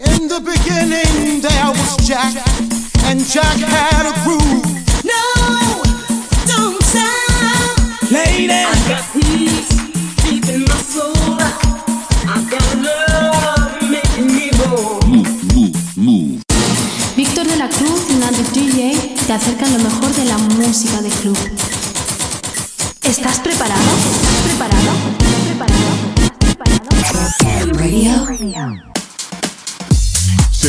In the beginning there was Jack, and Jack had a groove. No, don't stop. Lady, I got peace deep in my soul. I got love making me whole. Víctor de la Cruz y DJ te acercan lo mejor de la música de club. ¿Estás preparado? ¿Estás preparado? ¿Estás preparado? ¿Estás preparado? Radio.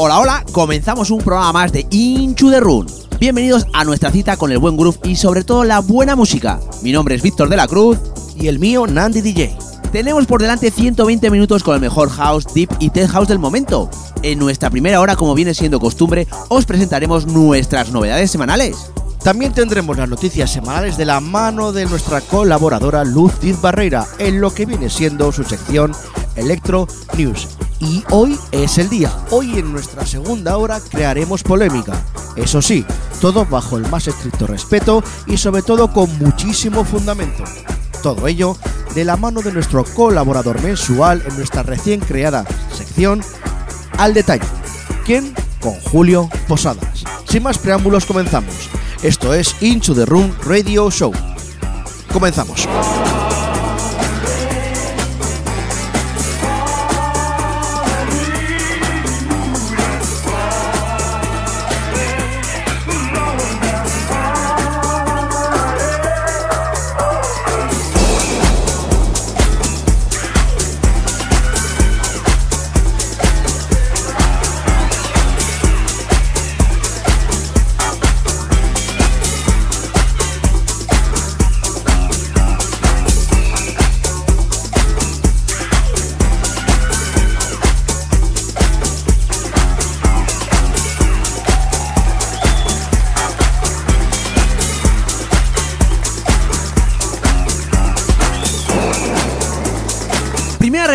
Hola, hola, comenzamos un programa más de Into the Run. Bienvenidos a nuestra cita con el buen groove y sobre todo la buena música. Mi nombre es Víctor de la Cruz y el mío Nandi DJ. Tenemos por delante 120 minutos con el mejor house, deep y tech house del momento. En nuestra primera hora, como viene siendo costumbre, os presentaremos nuestras novedades semanales. También tendremos las noticias semanales de la mano de nuestra colaboradora Luz Diz Barreira en lo que viene siendo su sección Electro News. Y hoy es el día. Hoy en nuestra segunda hora crearemos polémica. Eso sí, todo bajo el más estricto respeto y sobre todo con muchísimo fundamento. Todo ello de la mano de nuestro colaborador mensual en nuestra recién creada sección Al Detalle. ¿Quién? Con Julio Posadas. Sin más preámbulos comenzamos. Esto es Into the Room Radio Show. Comenzamos.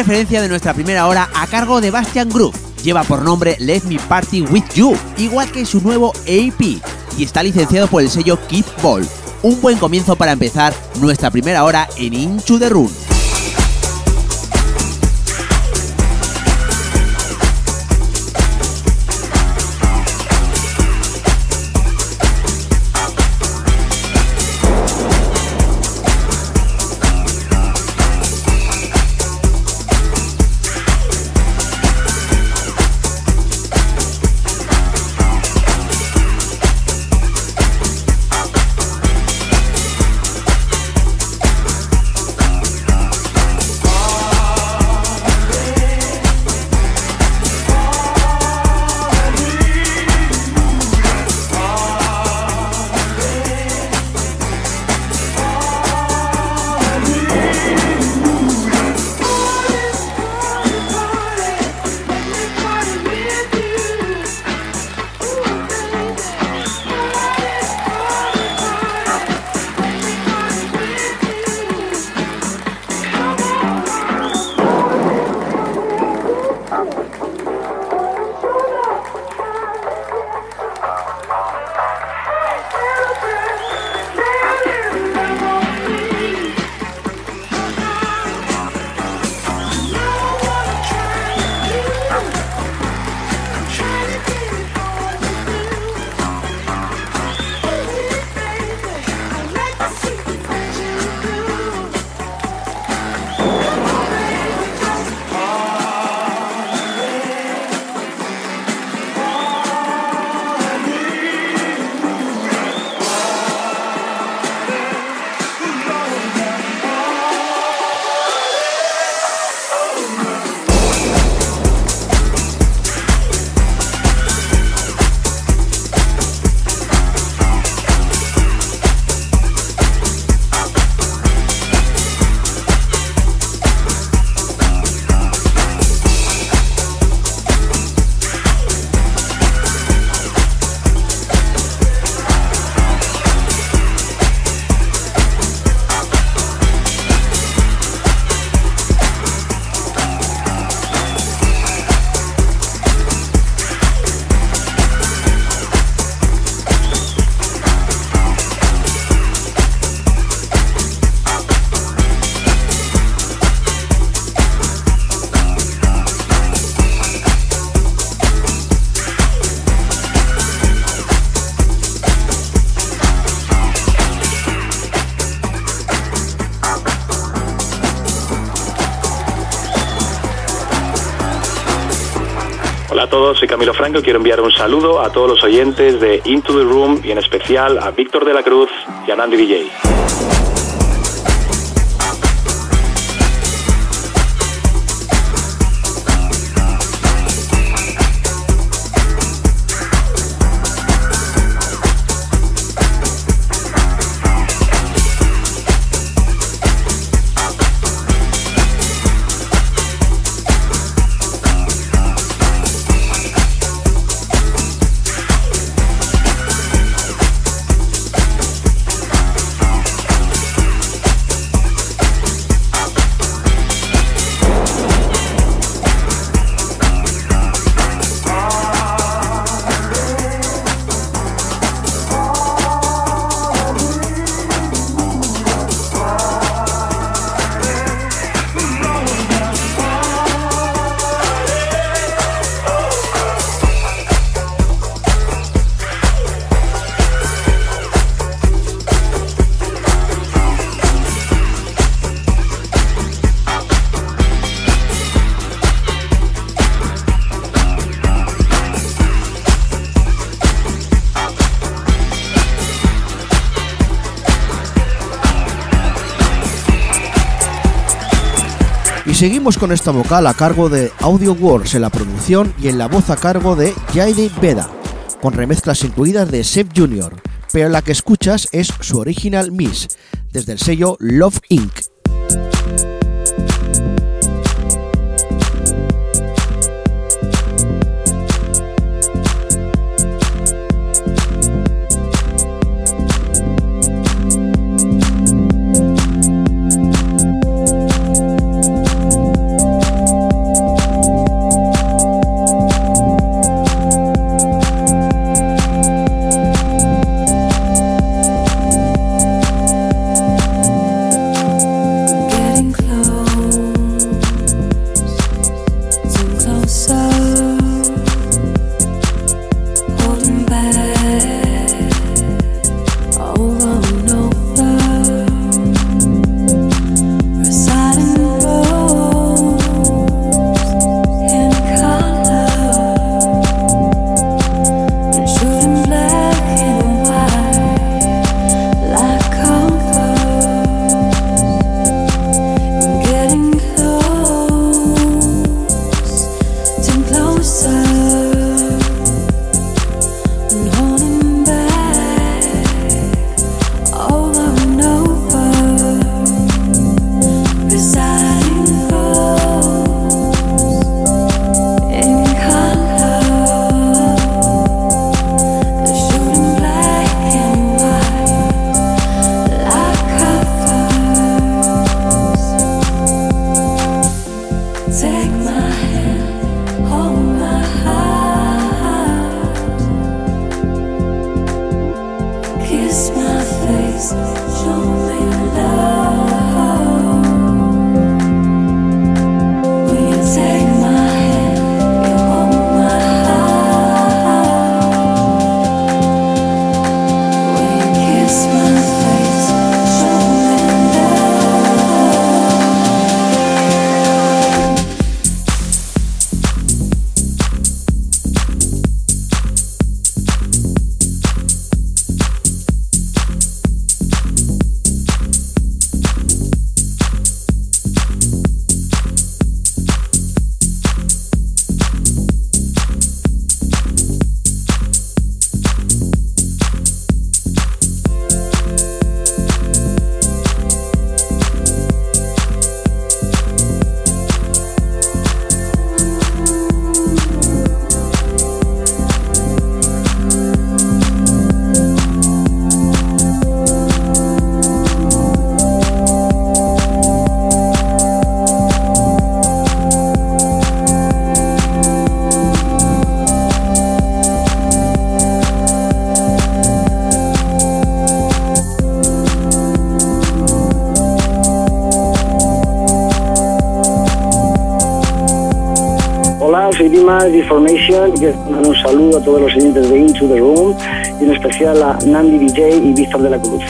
Referencia de nuestra primera hora a cargo de Bastian Groove. Lleva por nombre Let Me Party With You, igual que su nuevo AP, y está licenciado por el sello Keep Ball. Un buen comienzo para empezar nuestra primera hora en Into the Run. Soy Camilo Franco y quiero enviar un saludo a todos los oyentes de Into the Room y en especial a Víctor de la Cruz y a Nandi DJ. Seguimos con esta vocal a cargo de Audio Wars en la producción y en la voz a cargo de Jaide Veda, con remezclas incluidas de Seb Jr., pero la que escuchas es su original Miss, desde el sello Love Inc. De Information quiero mandar un saludo a todos los oyentes de Into the Room y en especial a Nandi DJ y Víctor de la Cruz.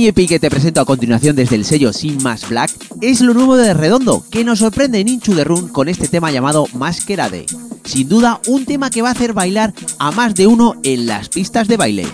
Otro mini EP que te presento a continuación desde el sello Sin Más Black es lo nuevo de Redondo, que nos sorprende en Into the Run con este tema llamado Masquerade. Sin duda, un tema que va a hacer bailar a más de uno en las pistas de baile.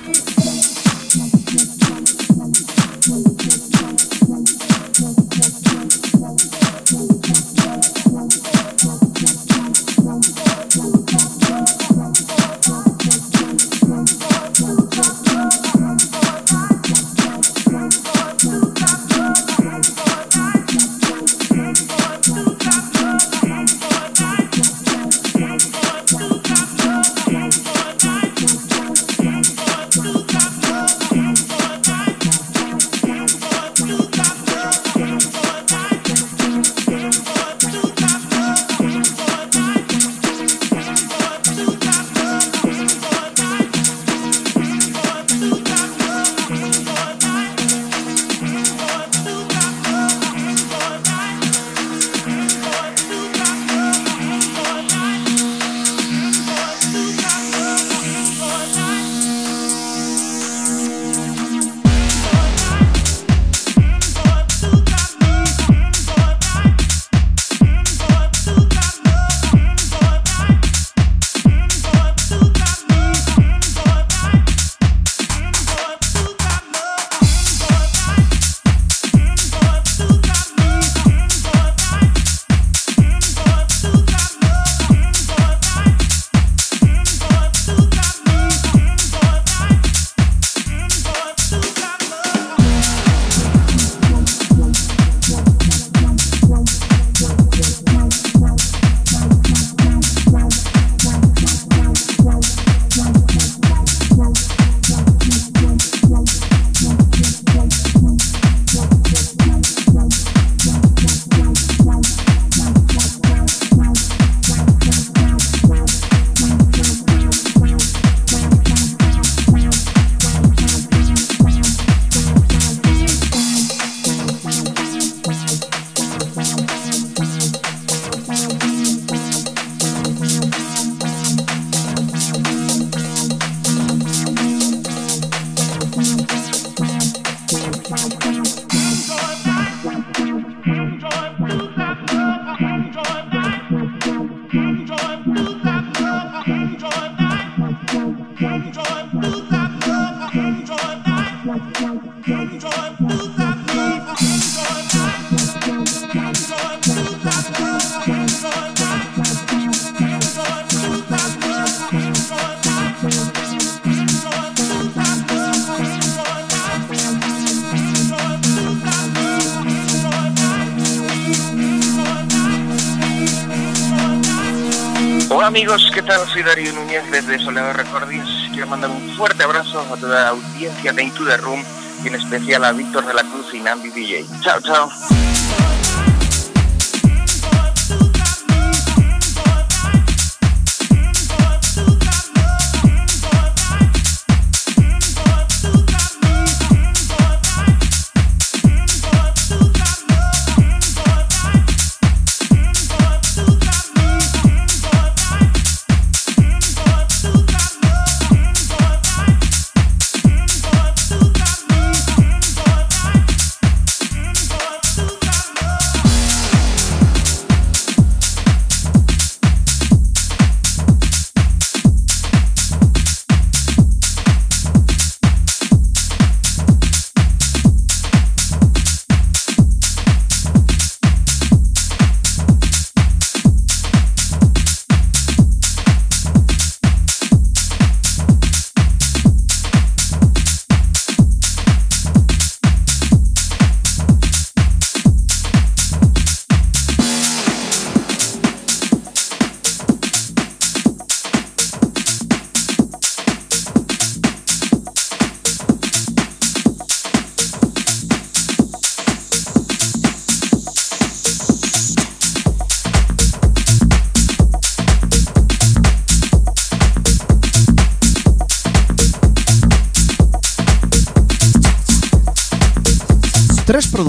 Amigos, ¿qué tal? Soy Darío Núñez desde Soledad Recordings. Quiero mandar un fuerte abrazo a toda la audiencia de Into the Room y en especial a Víctor de la Cruz y Nambi DJ. Chao, chao.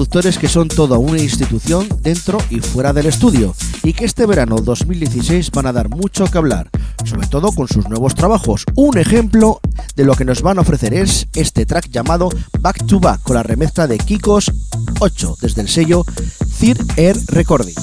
Que son toda una institución dentro y fuera del estudio y que este verano 2016 van a dar mucho que hablar, sobre todo con sus nuevos trabajos. Un ejemplo de lo que nos van a ofrecer es este track llamado Back to Back con la remezcla de Kikos 8 desde el sello Third Air Recording.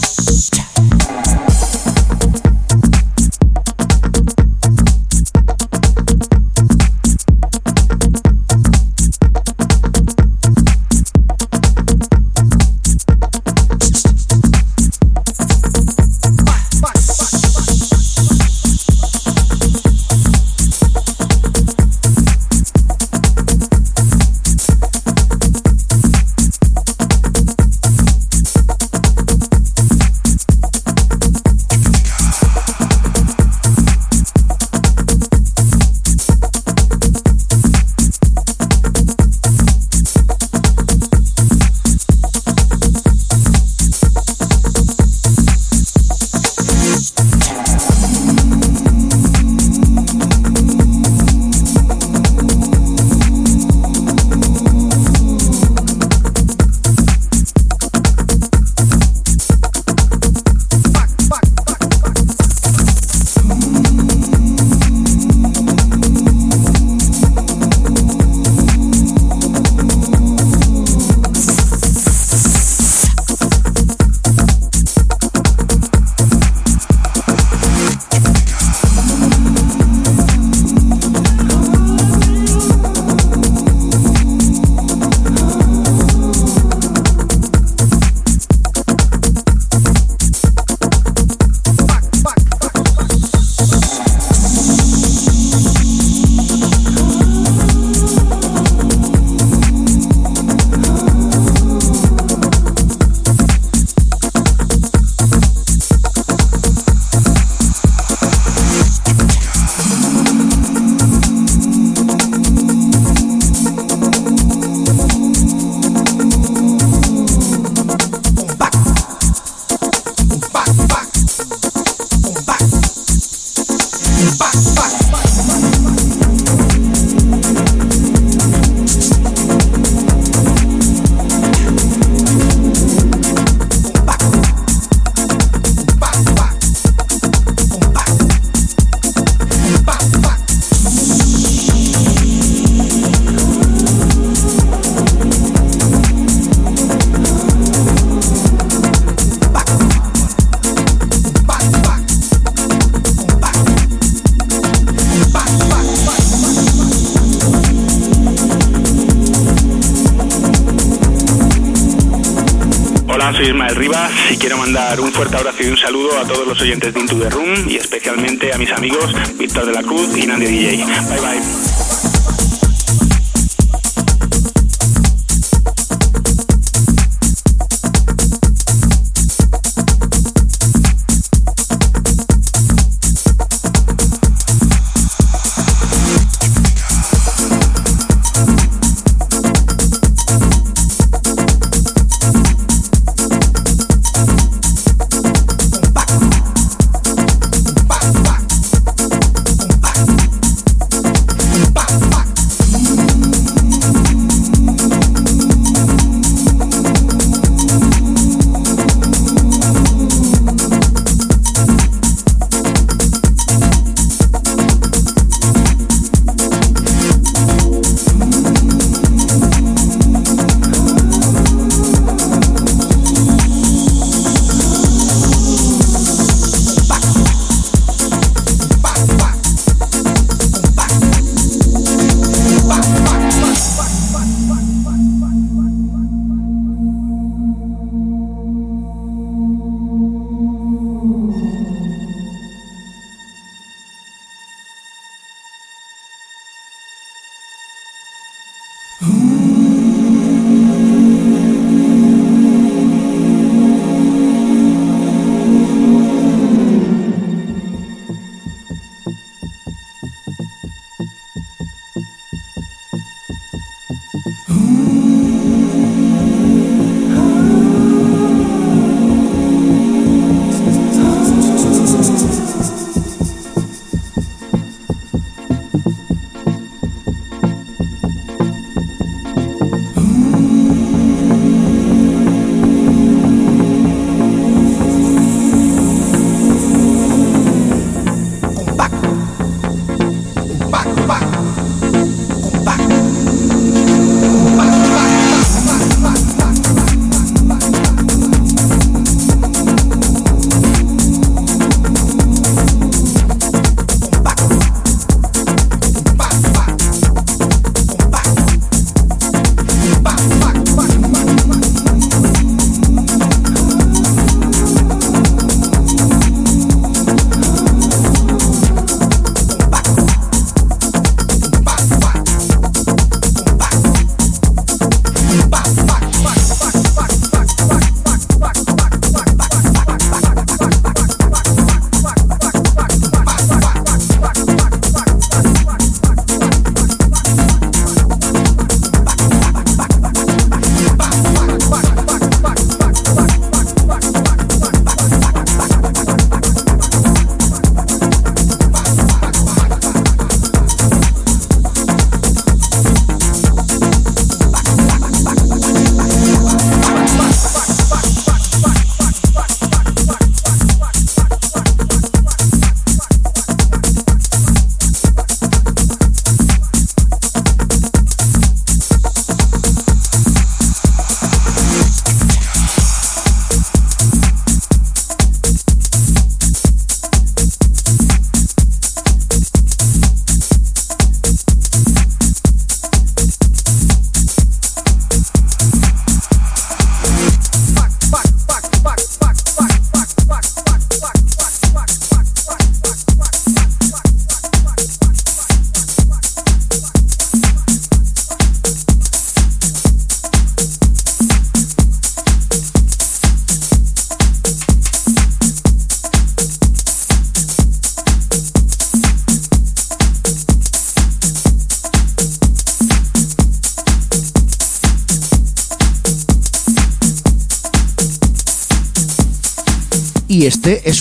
Oyentes de Into the Room y especialmente a mis amigos Víctor de la Cruz y Nandy DJ.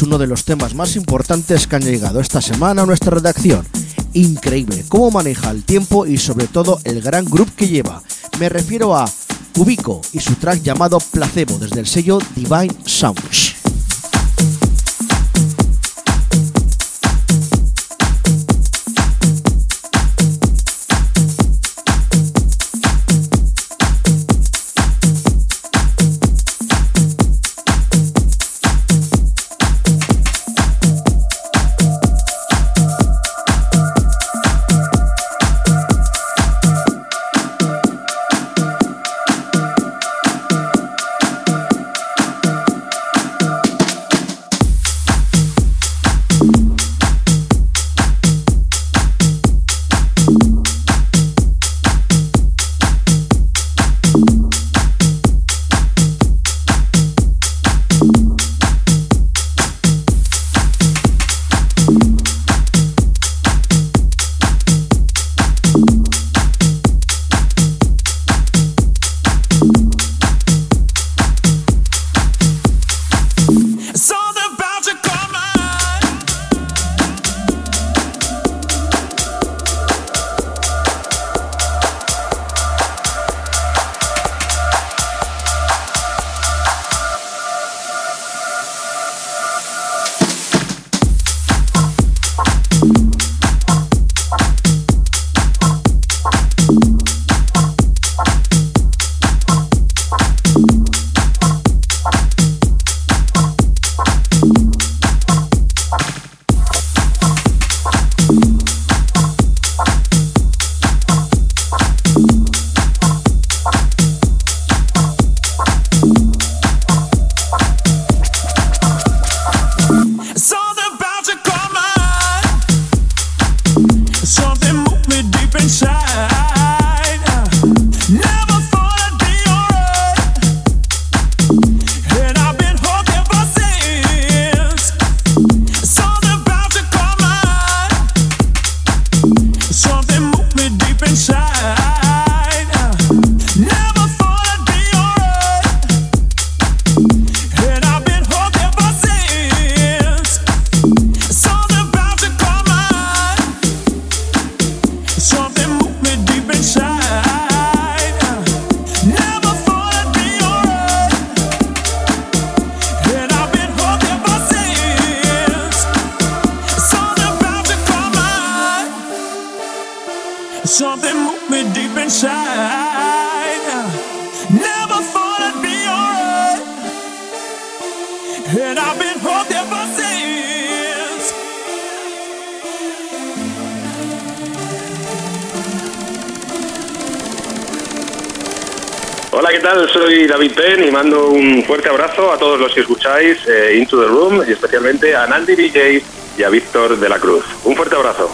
Uno de los temas más importantes que han llegado esta semana a nuestra redacción. Increíble cómo maneja el tiempo y sobre todo el gran grupo que lleva. Me refiero a Cubico y su track llamado Placebo desde el sello Divine Sounds. Eh, Into the Room y especialmente a Nandi DJ y a Víctor de la Cruz. Un fuerte abrazo.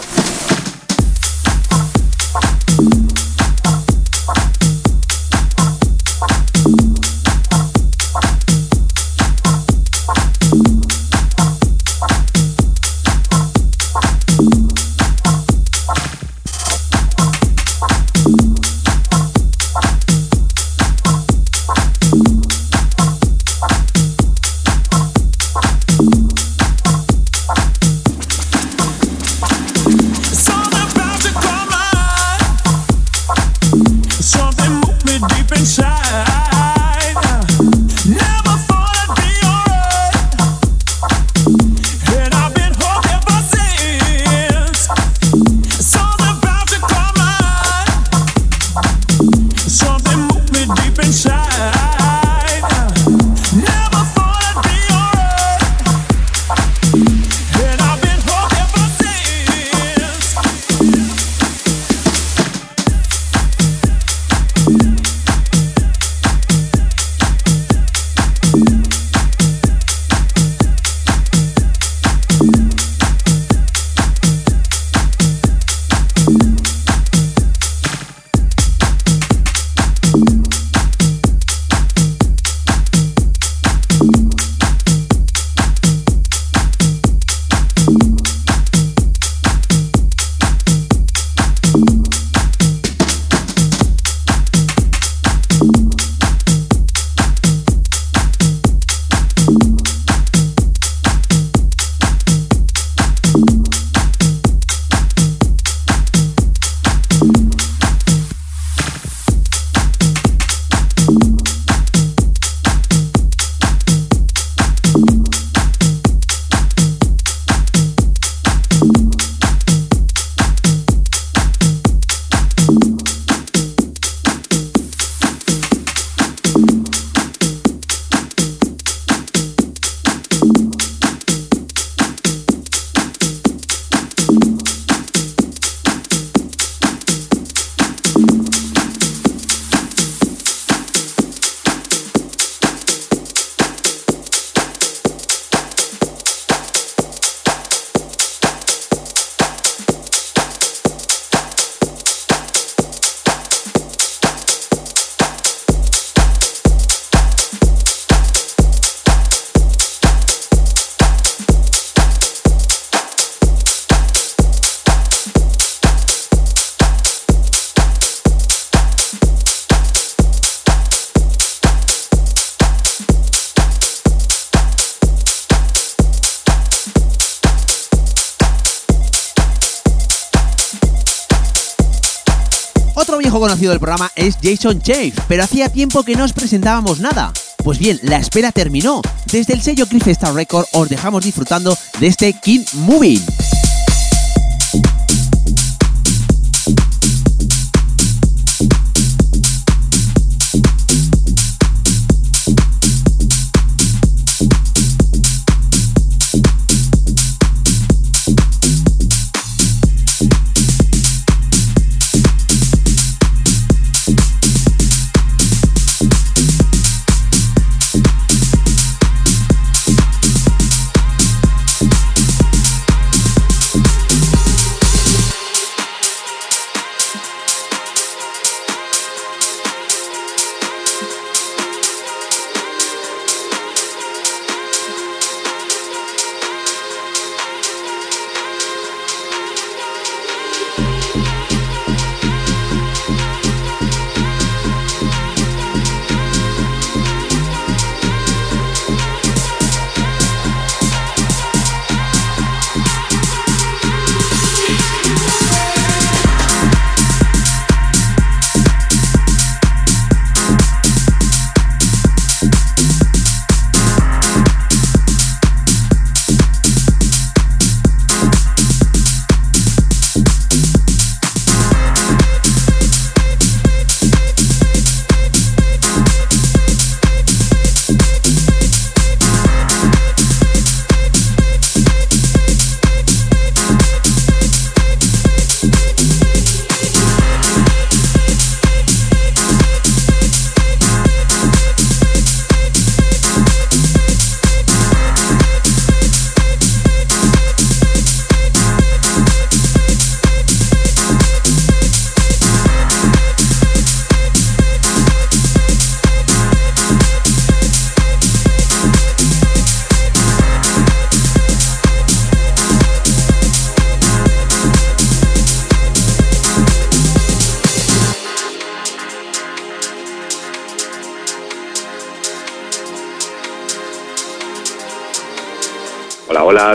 Del programa es Jason Chafe, pero hacía tiempo que no os presentábamos nada. Pues bien, la espera terminó. Desde el sello Cliff Star Record os dejamos disfrutando de este King Moving.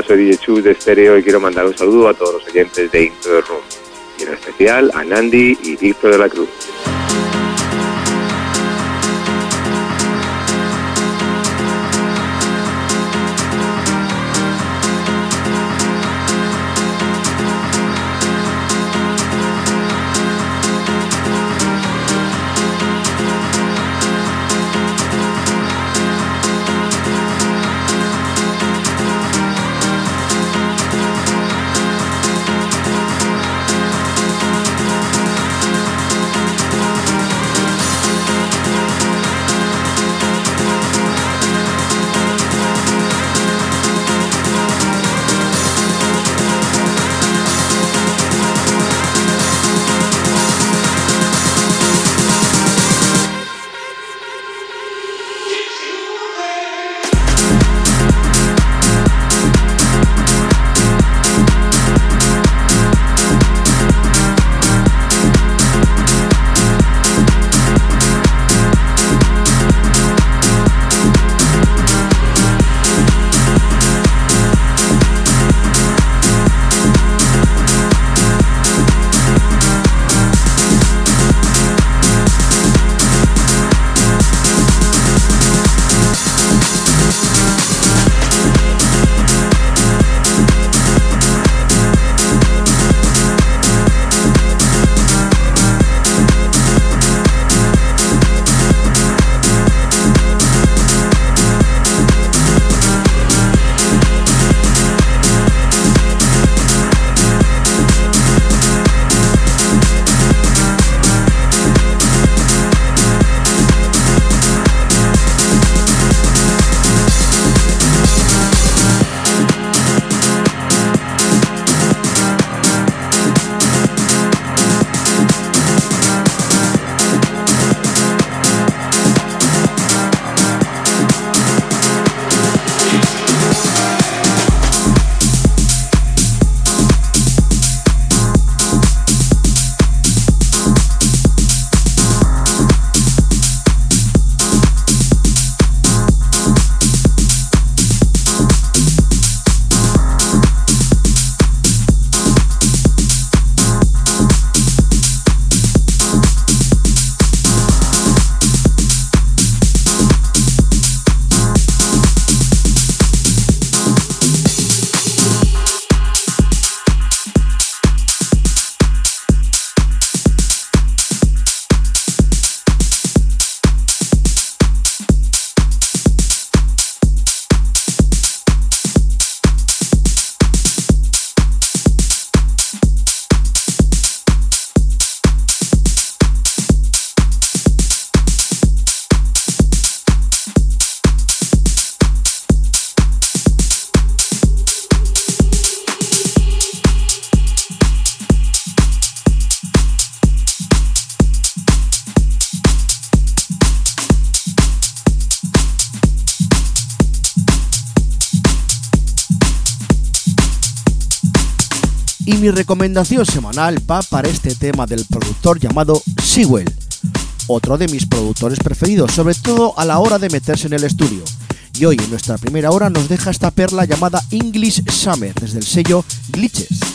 Soy DJ Chus de Stereo y quiero mandar un saludo a todos los oyentes de the Room. Y en especial a Nandi y Víctor de la Cruz. mi recomendación semanal va para este tema del productor llamado Sewell, otro de mis productores preferidos, sobre todo a la hora de meterse en el estudio. Y hoy en nuestra primera hora nos deja esta perla llamada English Summer desde el sello Glitches.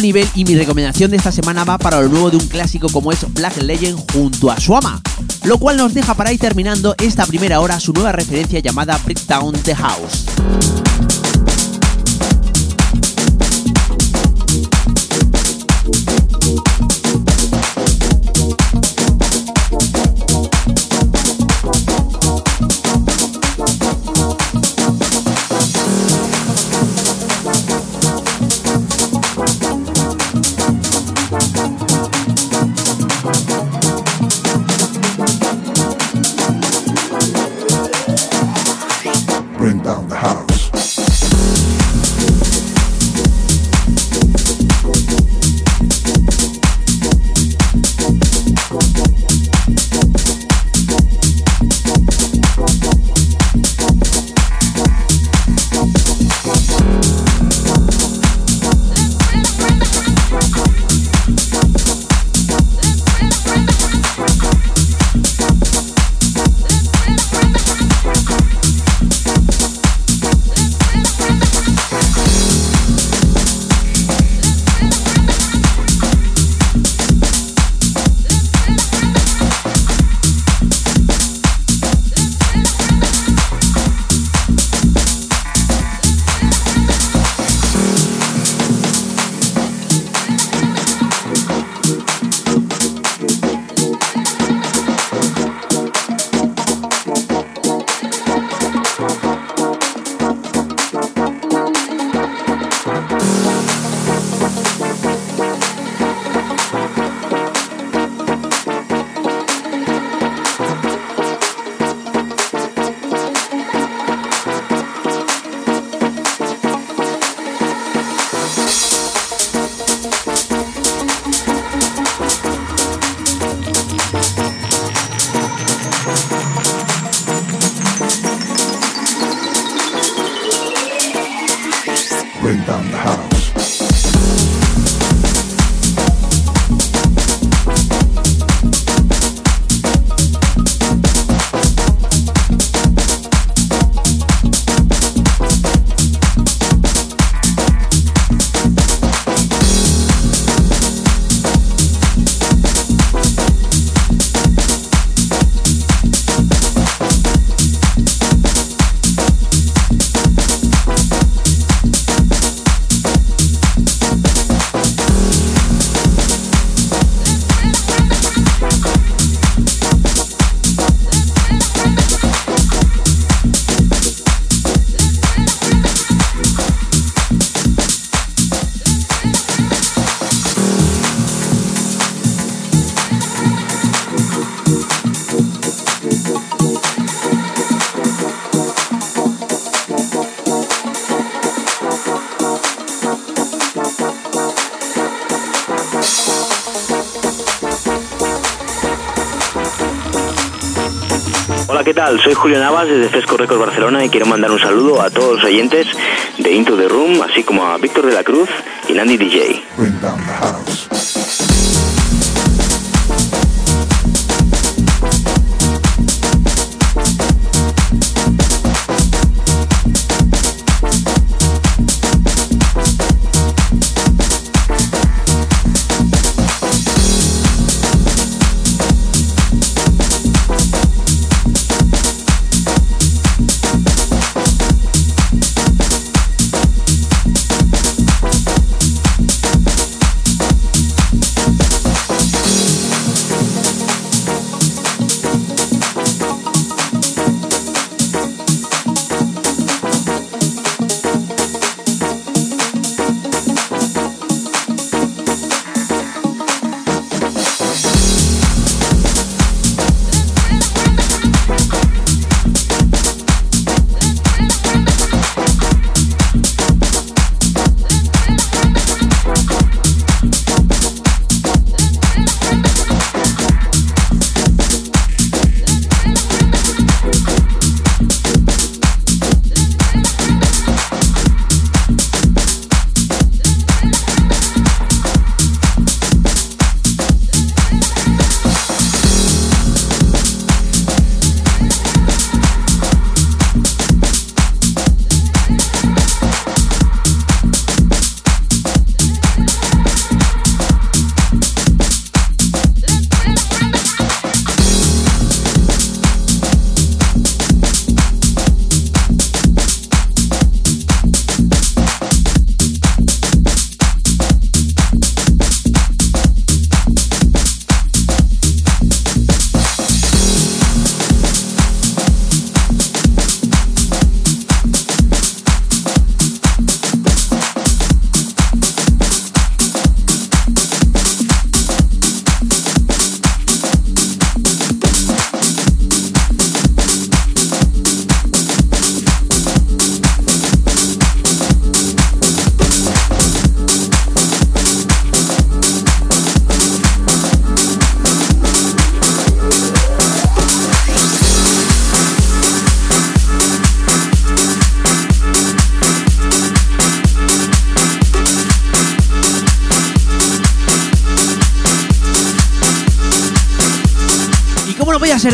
Nivel y mi recomendación de esta semana va para lo nuevo de un clásico como es Black Legend junto a Suama, lo cual nos deja para ir terminando esta primera hora su nueva referencia llamada Breakdown the House. Julio Navas desde Fresco Records Barcelona y quiero mandar un saludo a todos los oyentes de Into the Room, así como a Víctor de la Cruz y Nandy DJ.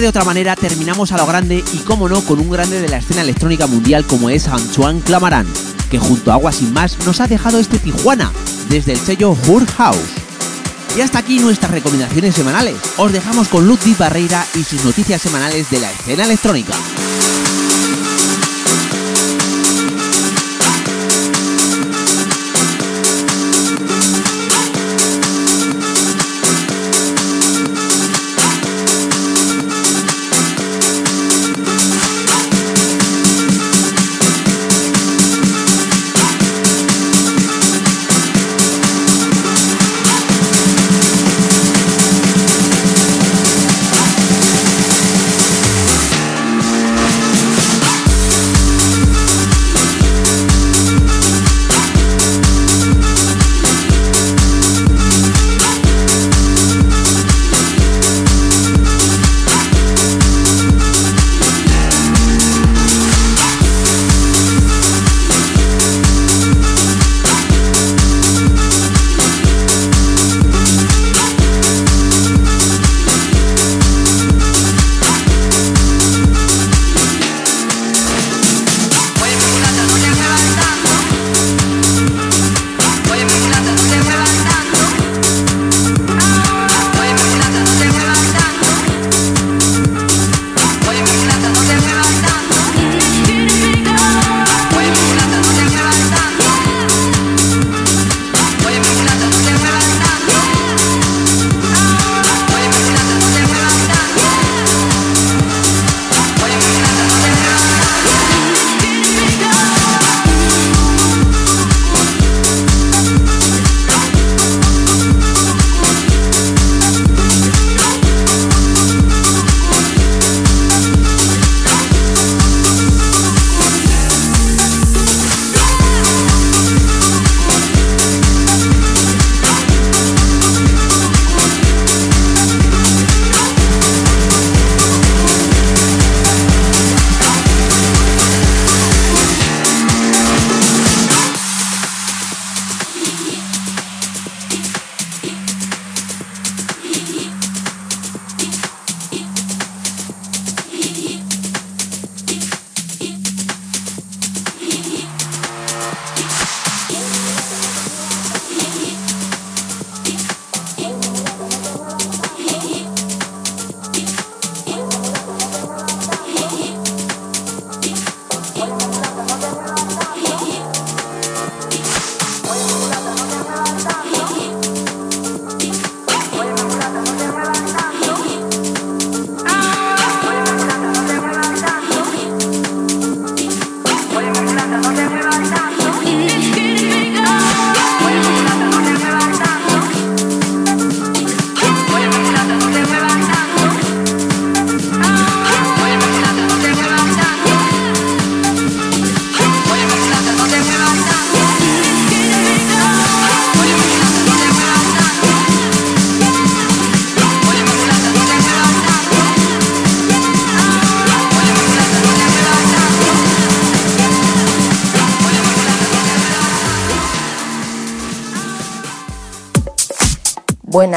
De otra manera, terminamos a lo grande y como no, con un grande de la escena electrónica mundial como es Antoine Clamaran, que junto a Agua Sin Más nos ha dejado este Tijuana, desde el sello Hur House. Y hasta aquí nuestras recomendaciones semanales. Os dejamos con Ludwig Barreira y sus noticias semanales de la escena electrónica.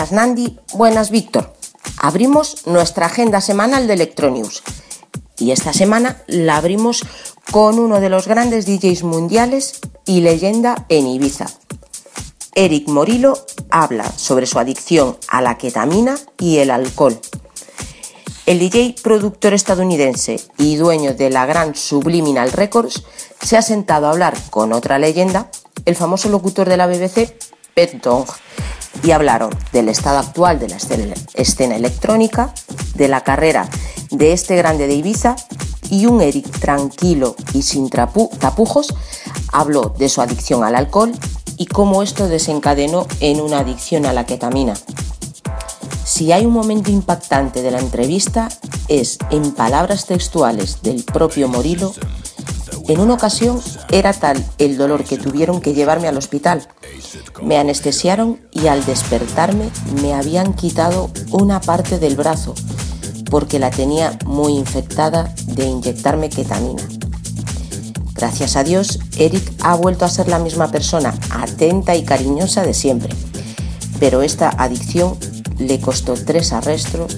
Buenas Nandi, buenas Víctor. Abrimos nuestra agenda semanal de Electronews y esta semana la abrimos con uno de los grandes DJs mundiales y leyenda en Ibiza. Eric Morillo habla sobre su adicción a la ketamina y el alcohol. El DJ productor estadounidense y dueño de la gran Subliminal Records se ha sentado a hablar con otra leyenda, el famoso locutor de la BBC, Pet Dong, y hablaron del estado actual de la escena, electrónica, de la carrera de este grande de Ibiza y un Eric tranquilo y sin trapu- tapujos habló de su adicción al alcohol y cómo esto desencadenó en una adicción a la ketamina. Si hay un momento impactante de la entrevista es en palabras textuales del propio Morilo. En una ocasión era tal el dolor que tuvieron que llevarme al hospital. Me anestesiaron y al despertarme me habían quitado una parte del brazo porque la tenía muy infectada de inyectarme ketamina. Gracias a Dios, Eric ha vuelto a ser la misma persona, atenta y cariñosa de siempre. Pero esta adicción le costó tres arrestos,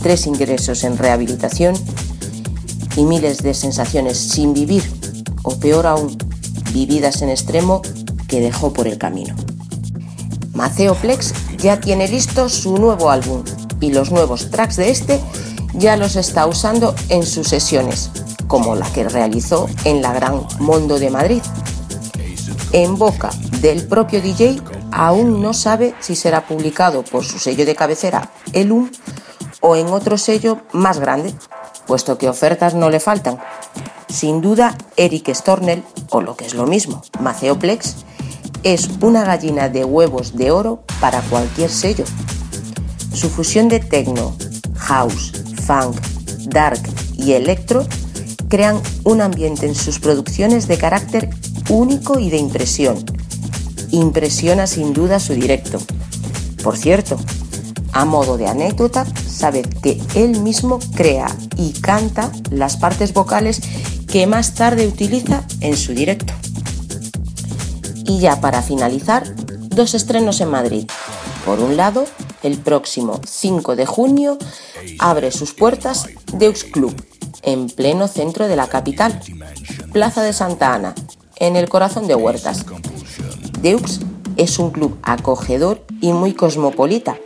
tres ingresos en rehabilitación y miles de sensaciones sin vivir, o peor aún, vividas en extremo que dejó por el camino. Maceo Plex ya tiene listo su nuevo álbum y los nuevos tracks de este ya los está usando en sus sesiones, como la que realizó en la Gran Mondo de Madrid. En boca del propio DJ aún no sabe si será publicado por su sello de cabecera, Elum, o en otro sello más grande, puesto que ofertas no le faltan. Sin duda, Eric Stornell, o lo que es lo mismo, Maceo Plex, es una gallina de huevos de oro para cualquier sello. Su fusión de techno, house, funk, dark y electro crean un ambiente en sus producciones de carácter único y de impresión. Impresiona sin duda su directo. Por cierto, a modo de anécdota, sabe que él mismo crea y canta las partes vocales que más tarde utiliza en su directo. Y ya para finalizar, dos estrenos en Madrid. Por un lado, el próximo 5 de junio abre sus puertas Deux Club, en pleno centro de la capital, Plaza de Santa Ana, en el corazón de Huertas. Deux es un club acogedor y muy cosmopolita.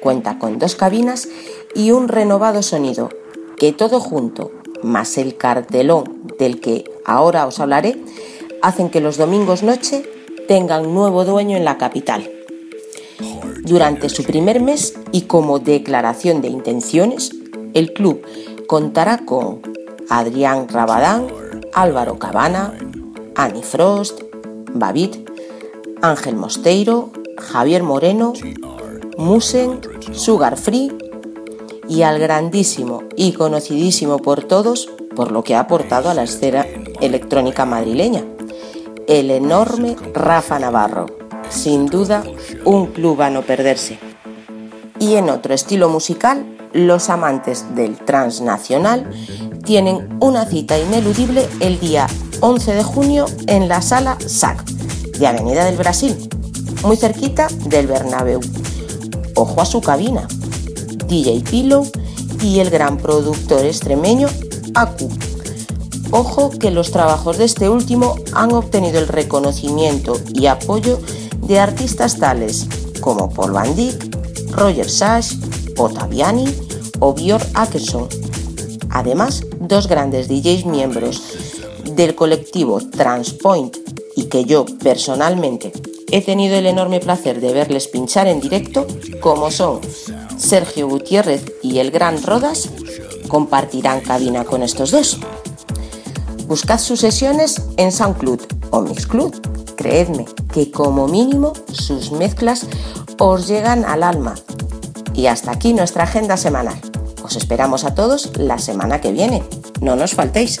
Cuenta con dos cabinas y un renovado sonido, que todo junto, más el cartelón del que ahora os hablaré, hacen que los domingos noche tengan nuevo dueño en la capital. Durante su primer mes y como declaración de intenciones, el club contará con Adrián Rabadán, Álvaro Cabana, Annie Frost, Babit, Ángel Mosteiro, Javier Moreno, Musen, Sugar Free y al grandísimo y conocidísimo por todos por lo que ha aportado a la escena electrónica madrileña, el enorme Rafa Navarro. Sin duda, un club a no perderse. Y en otro estilo musical, los amantes del transnacional tienen una cita ineludible el día 11 de junio en la sala SAC de Avenida del Brasil, muy cerquita del Bernabéu. Ojo a su cabina. DJ Pillow y el gran productor extremeño Aku. Ojo que los trabajos de este último han obtenido el reconocimiento y apoyo de artistas tales como Paul Van Dyk, Roger Sash, Ottaviani o Björn Ackerson. Además, dos grandes DJs miembros del colectivo Transpoint y que yo personalmente he tenido el enorme placer de verles pinchar en directo, como son Sergio Gutiérrez y el Gran Rodas, compartirán cabina con estos dos. Buscad sus sesiones en SoundCloud o Mixcloud. Creedme que como mínimo sus mezclas os llegan al alma. Y hasta aquí nuestra agenda semanal. Os esperamos a todos la semana que viene. No nos faltéis.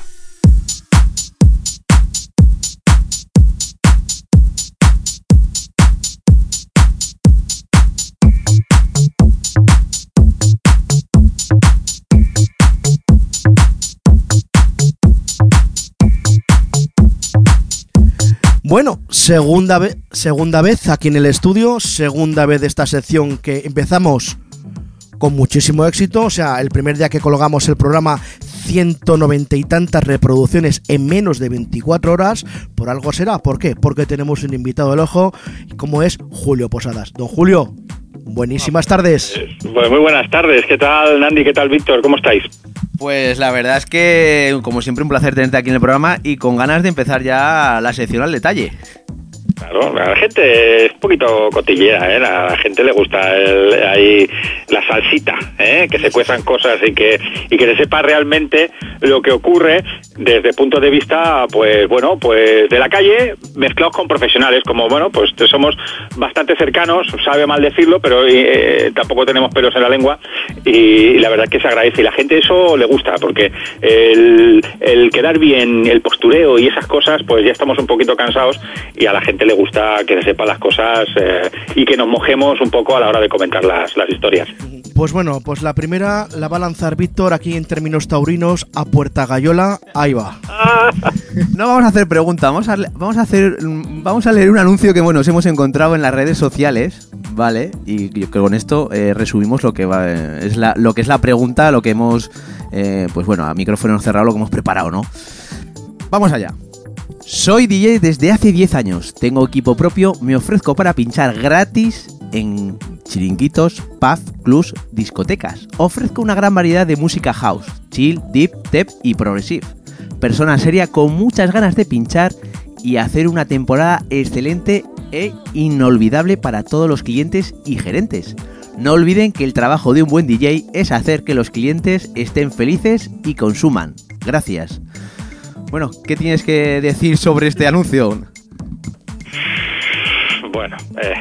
Bueno, segunda vez, segunda vez aquí en el estudio, segunda vez de esta sección que empezamos con muchísimo éxito. O sea, el primer día que colgamos el programa, 190 y tantas reproducciones en menos de 24 horas. Por algo será. ¿Por qué? Porque tenemos un invitado del ojo, como es Julio Posadas. Don Julio, buenísimas tardes. Pues muy buenas tardes. ¿Qué tal, Nandi? ¿Qué tal, Víctor? ¿Cómo estáis? Pues la verdad es que, como siempre, un placer tenerte aquí en el programa y con ganas de empezar ya la sección al detalle. Claro, la gente es un poquito cotillera, ¿eh? La gente le gusta ahí la salsita, ¿eh? Que se cuezan cosas y que, y que se sepa realmente lo que ocurre desde el punto de vista, pues bueno, pues de la calle mezclados con profesionales, como bueno, pues somos bastante cercanos, sabe mal decirlo, pero eh, tampoco tenemos pelos en la lengua y, la verdad es que se agradece y la gente eso le gusta porque el, el quedar bien, el postureo y esas cosas, pues ya estamos un poquito cansados y a la gente le gusta que se sepan las cosas eh, y que nos mojemos un poco a la hora de comentar las, las historias. Pues bueno, pues la primera la va a lanzar Víctor aquí en términos taurinos a Puerta Gallola. Ahí va. No vamos a hacer preguntas, vamos a, vamos a hacer vamos a leer un anuncio que bueno, nos hemos encontrado en las redes sociales, ¿vale? Y que con esto eh, resumimos lo que va eh, es la, lo que es la pregunta, lo que hemos eh, pues bueno, a micrófono cerrado lo que hemos preparado, ¿no? Vamos allá. Soy DJ desde hace 10 años. Tengo equipo propio, me ofrezco para pinchar gratis en chiringuitos, pub, clubs, discotecas. Ofrezco una gran variedad de música house, chill, deep, tep y progressive. Persona seria con muchas ganas de pinchar y hacer una temporada excelente e inolvidable para todos los clientes y gerentes. No olviden que el trabajo de un buen DJ es hacer que los clientes estén felices y consuman. Gracias. Bueno, ¿qué tienes que decir sobre este anuncio? Bueno, eh,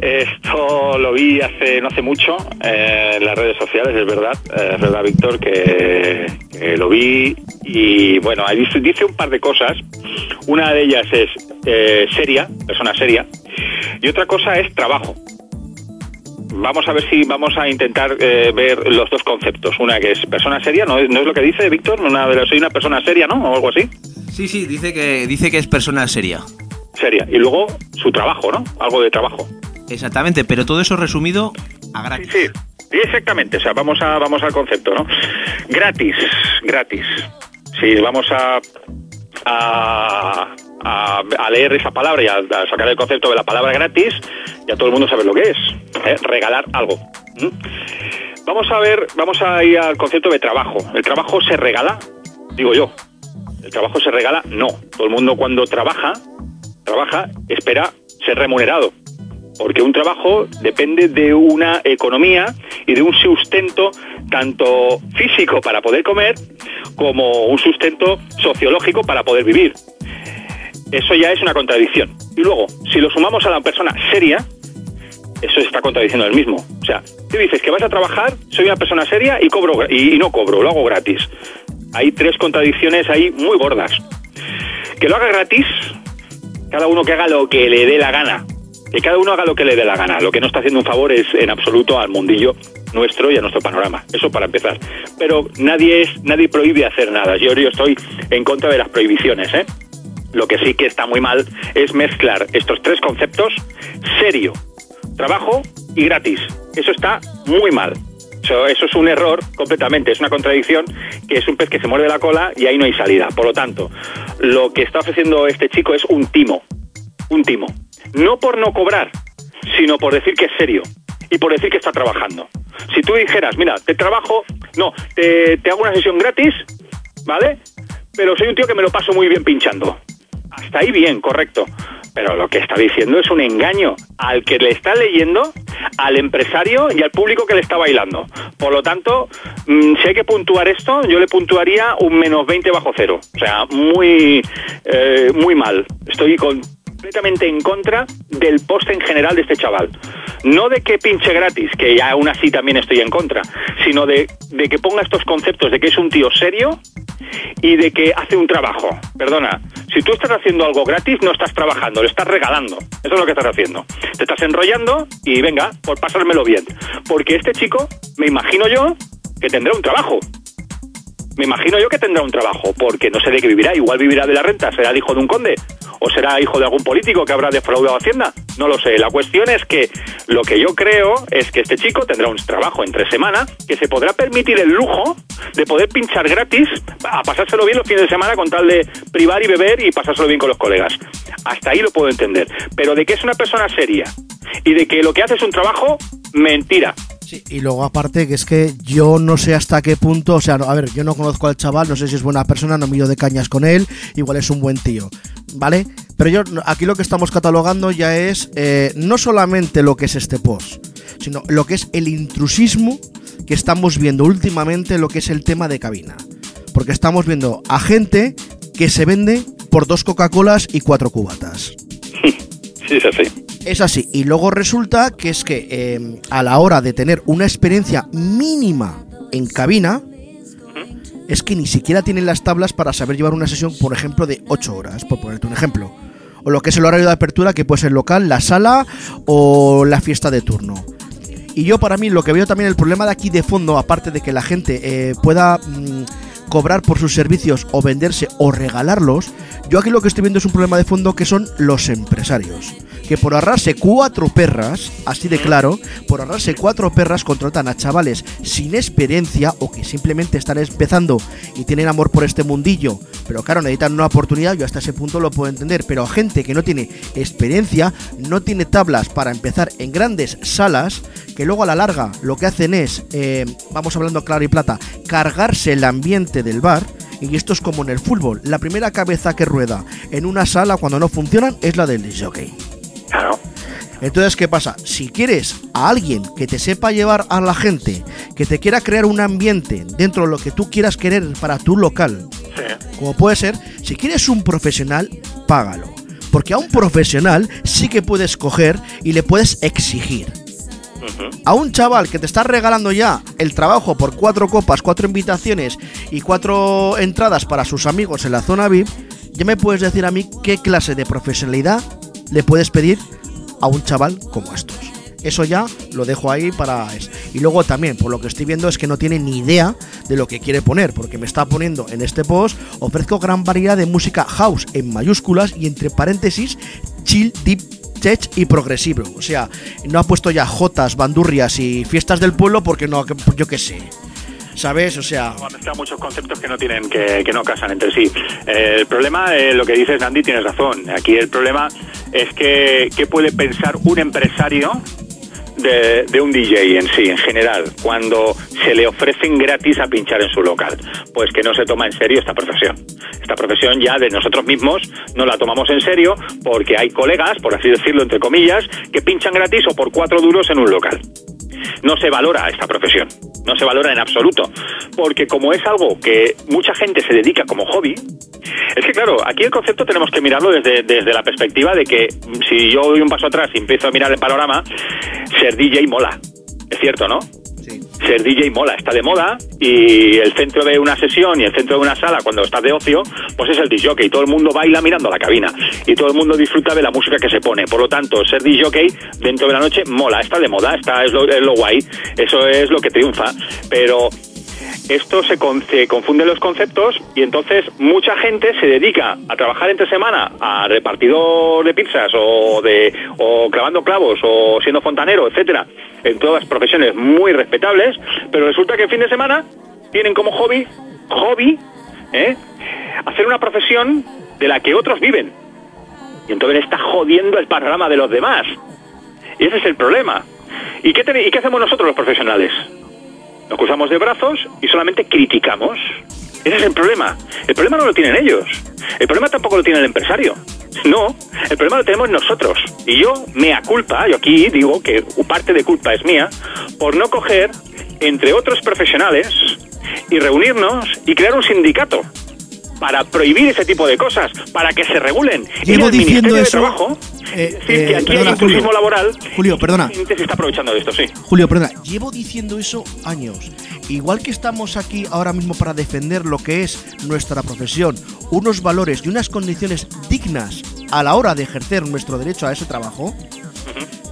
esto lo vi hace no hace mucho eh, en las redes sociales, es verdad, eh, es verdad, Víctor, que, lo vi y bueno, dice un par de cosas. Una de ellas es eh, seria, persona seria, y otra cosa es trabajo. Vamos a ver si vamos a intentar eh, ver los dos conceptos. Una que es persona seria, ¿no es, no es lo que dice Víctor? Una soy una persona seria, ¿no? O algo así. Sí, sí, dice que, dice que es persona seria. Seria. Y luego su trabajo, ¿no? Algo de trabajo. Exactamente, pero todo eso resumido a gratis. Sí, sí, exactamente. O sea, vamos a vamos al concepto, ¿no? Gratis, gratis. Sí, vamos a a, a- leer esa palabra y a, sacar el concepto de la palabra gratis, ya todo el mundo sabe lo que es. ¿eh? Regalar algo. Vamos a ver, vamos a ir al concepto de trabajo. ¿El trabajo se regala? Digo yo. ¿El trabajo se regala? No. Todo el mundo cuando trabaja, trabaja, espera ser remunerado. Porque un trabajo depende de una economía y de un sustento tanto físico para poder comer como un sustento sociológico para poder vivir. Eso ya es una contradicción. Y luego, si lo sumamos a la persona seria, eso está contradiciendo el mismo. O sea, tú dices que vas a trabajar, soy una persona seria y cobro y no cobro, lo hago gratis. Hay tres contradicciones ahí muy gordas. Que lo haga gratis, cada uno que haga lo que le dé la gana. Que cada uno haga lo que le dé la gana. Lo que no está haciendo un favor es en absoluto al mundillo nuestro y a nuestro panorama. Eso para empezar. Pero nadie es, nadie prohíbe hacer nada. Yo, yo estoy en contra de las prohibiciones, ¿eh? Lo que sí que está muy mal es mezclar estos tres conceptos serio, trabajo y gratis. Eso está muy mal. Eso, es un error completamente, es una contradicción que es un pez que se muerde la cola y ahí no hay salida. Por lo tanto, lo que está ofreciendo este chico es un timo, un timo. No por no cobrar, sino por decir que es serio y por decir que está trabajando. Si tú dijeras, mira, te trabajo, no, te, te hago una sesión gratis, ¿vale? Pero soy un tío que me lo paso muy bien pinchando. Hasta ahí bien, correcto. Pero lo que está diciendo es un engaño al que le está leyendo, al empresario y al público que le está bailando. Por lo tanto, mm, si hay que puntuar esto, yo le puntuaría un menos 20 bajo cero. O sea, muy, eh, muy mal. Estoy completamente en contra del post en general de este chaval. No de que pinche gratis, que ya aún así también estoy en contra, sino de, de que ponga estos conceptos de que es un tío serio y de que hace un trabajo. Perdona, si tú estás haciendo algo gratis, no estás trabajando, le estás regalando. Eso es lo que estás haciendo. Te estás enrollando y venga, por pasármelo bien. Porque este chico, me imagino yo, que tendrá un trabajo. Me imagino yo que tendrá un trabajo, porque no sé de qué vivirá. Igual vivirá de la renta, será el hijo de un conde, o será hijo de algún político que habrá defraudado Hacienda. No lo sé. La cuestión es que lo que yo creo es que este chico tendrá un trabajo entre semana que se podrá permitir el lujo de poder pinchar gratis a pasárselo bien los fines de semana con tal de privar y beber y pasárselo bien con los colegas. Hasta ahí lo puedo entender. Pero de que es una persona seria y de que lo que hace es un trabajo, mentira. Y luego aparte que es que yo no sé hasta qué punto, o sea, a ver, yo no conozco al chaval, no sé si es buena persona, no miro de cañas con él, igual es un buen tío, ¿vale? Pero yo aquí lo que estamos catalogando ya es eh, no solamente lo que es este post, sino lo que es el intrusismo que estamos viendo últimamente, lo que es el tema de cabina. Porque estamos viendo a gente que se vende por dos Coca-Colas y cuatro cubatas. Sí, es así. Es así. Y luego resulta que es que eh, a la hora de tener una experiencia mínima en cabina, es que ni siquiera tienen las tablas para saber llevar una sesión, por ejemplo, de 8 horas, por ponerte un ejemplo. O lo que es el horario de apertura, que puede ser local, la sala o la fiesta de turno. Y yo para mí lo que veo también el problema de aquí de fondo, aparte de que la gente eh, pueda mm, cobrar por sus servicios o venderse o regalarlos, yo aquí lo que estoy viendo es un problema de fondo que son los empresarios. Que por ahorrarse cuatro perras, así de claro, por ahorrarse cuatro perras contratan a chavales sin experiencia o que simplemente están empezando y tienen amor por este mundillo, pero claro, necesitan una oportunidad, yo hasta ese punto lo puedo entender, pero a gente que no tiene experiencia, no tiene tablas para empezar en grandes salas, que luego a la larga lo que hacen es, eh, vamos hablando claro y plata, cargarse el ambiente del bar. Y esto es como en el fútbol. La primera cabeza que rueda en una sala cuando no funcionan es la del jockey. Claro. Entonces, ¿qué pasa? Si quieres a alguien que te sepa llevar a la gente, que te quiera crear un ambiente dentro de lo que tú quieras querer para tu local, como puede ser, si quieres un profesional, págalo. Porque a un profesional sí que puedes coger y le puedes exigir. A un chaval que te está regalando ya el trabajo por cuatro copas, cuatro invitaciones y cuatro entradas para sus amigos en la zona VIP, ya me puedes decir a mí qué clase de profesionalidad le puedes pedir a un chaval como estos. Eso ya lo dejo ahí para... Y luego también, por lo que estoy viendo, es que no tiene ni idea de lo que quiere poner, porque me está poniendo en este post, ofrezco gran variedad de música house en mayúsculas y entre paréntesis, chill, deep, tech y progresivo. O sea, no ha puesto ya jotas, bandurrias y fiestas del pueblo porque no, yo qué sé. ¿Sabes? O sea, muchos conceptos que no tienen que, que no casan entre sí. El problema, eh, lo que dices Andy, tienes razón. Aquí el problema es que qué puede pensar un empresario de, de un DJ en sí, en general, cuando se le ofrecen gratis a pinchar en su local. Pues que no se toma en serio esta profesión. Esta profesión ya de nosotros mismos no la tomamos en serio porque hay colegas, por así decirlo, entre comillas, que pinchan gratis o por cuatro duros en un local no se valora esta profesión, no se valora en absoluto, porque como es algo que mucha gente se dedica como hobby, es que claro, aquí el concepto tenemos que mirarlo desde, desde la perspectiva de que si yo doy un paso atrás y empiezo a mirar el panorama, ser DJ mola, es cierto, ¿no? Ser DJ mola, está de moda y el centro de una sesión y el centro de una sala cuando estás de ocio, pues es el DJ y todo el mundo baila mirando la cabina y todo el mundo disfruta de la música que se pone. Por lo tanto, ser DJ dentro de la noche mola, está de moda, está es lo, es lo guay, eso es lo que triunfa. Pero esto se, con- se confunden los conceptos y entonces mucha gente se dedica a trabajar entre semana a repartidor de pizzas o de o clavando clavos o siendo fontanero, etcétera, en todas profesiones muy respetables, pero resulta que el fin de semana tienen como hobby hobby, ¿eh? hacer una profesión de la que otros viven. Y entonces está jodiendo el panorama de los demás. Y ese es el problema. ¿Y qué, ¿Y qué hacemos nosotros los profesionales? Nos cruzamos de brazos y solamente criticamos. Ese es el problema. El problema no lo tienen ellos. El problema tampoco lo tiene el empresario. No, el problema lo tenemos nosotros. Y yo, mea culpa, yo aquí digo que parte de culpa es mía, por no coger entre otros profesionales y reunirnos y crear un sindicato para prohibir ese tipo de cosas, para que se regulen. Llevo el diciendo de eso, Trabajo, eh, decir eh, que aquí perdona, el Julio. laboral Julio, perdona. se está aprovechando de esto, sí. Julio, perdona, llevo diciendo eso años. Igual que estamos aquí ahora mismo para defender lo que es nuestra profesión, unos valores y unas condiciones dignas a la hora de ejercer nuestro derecho a ese trabajo,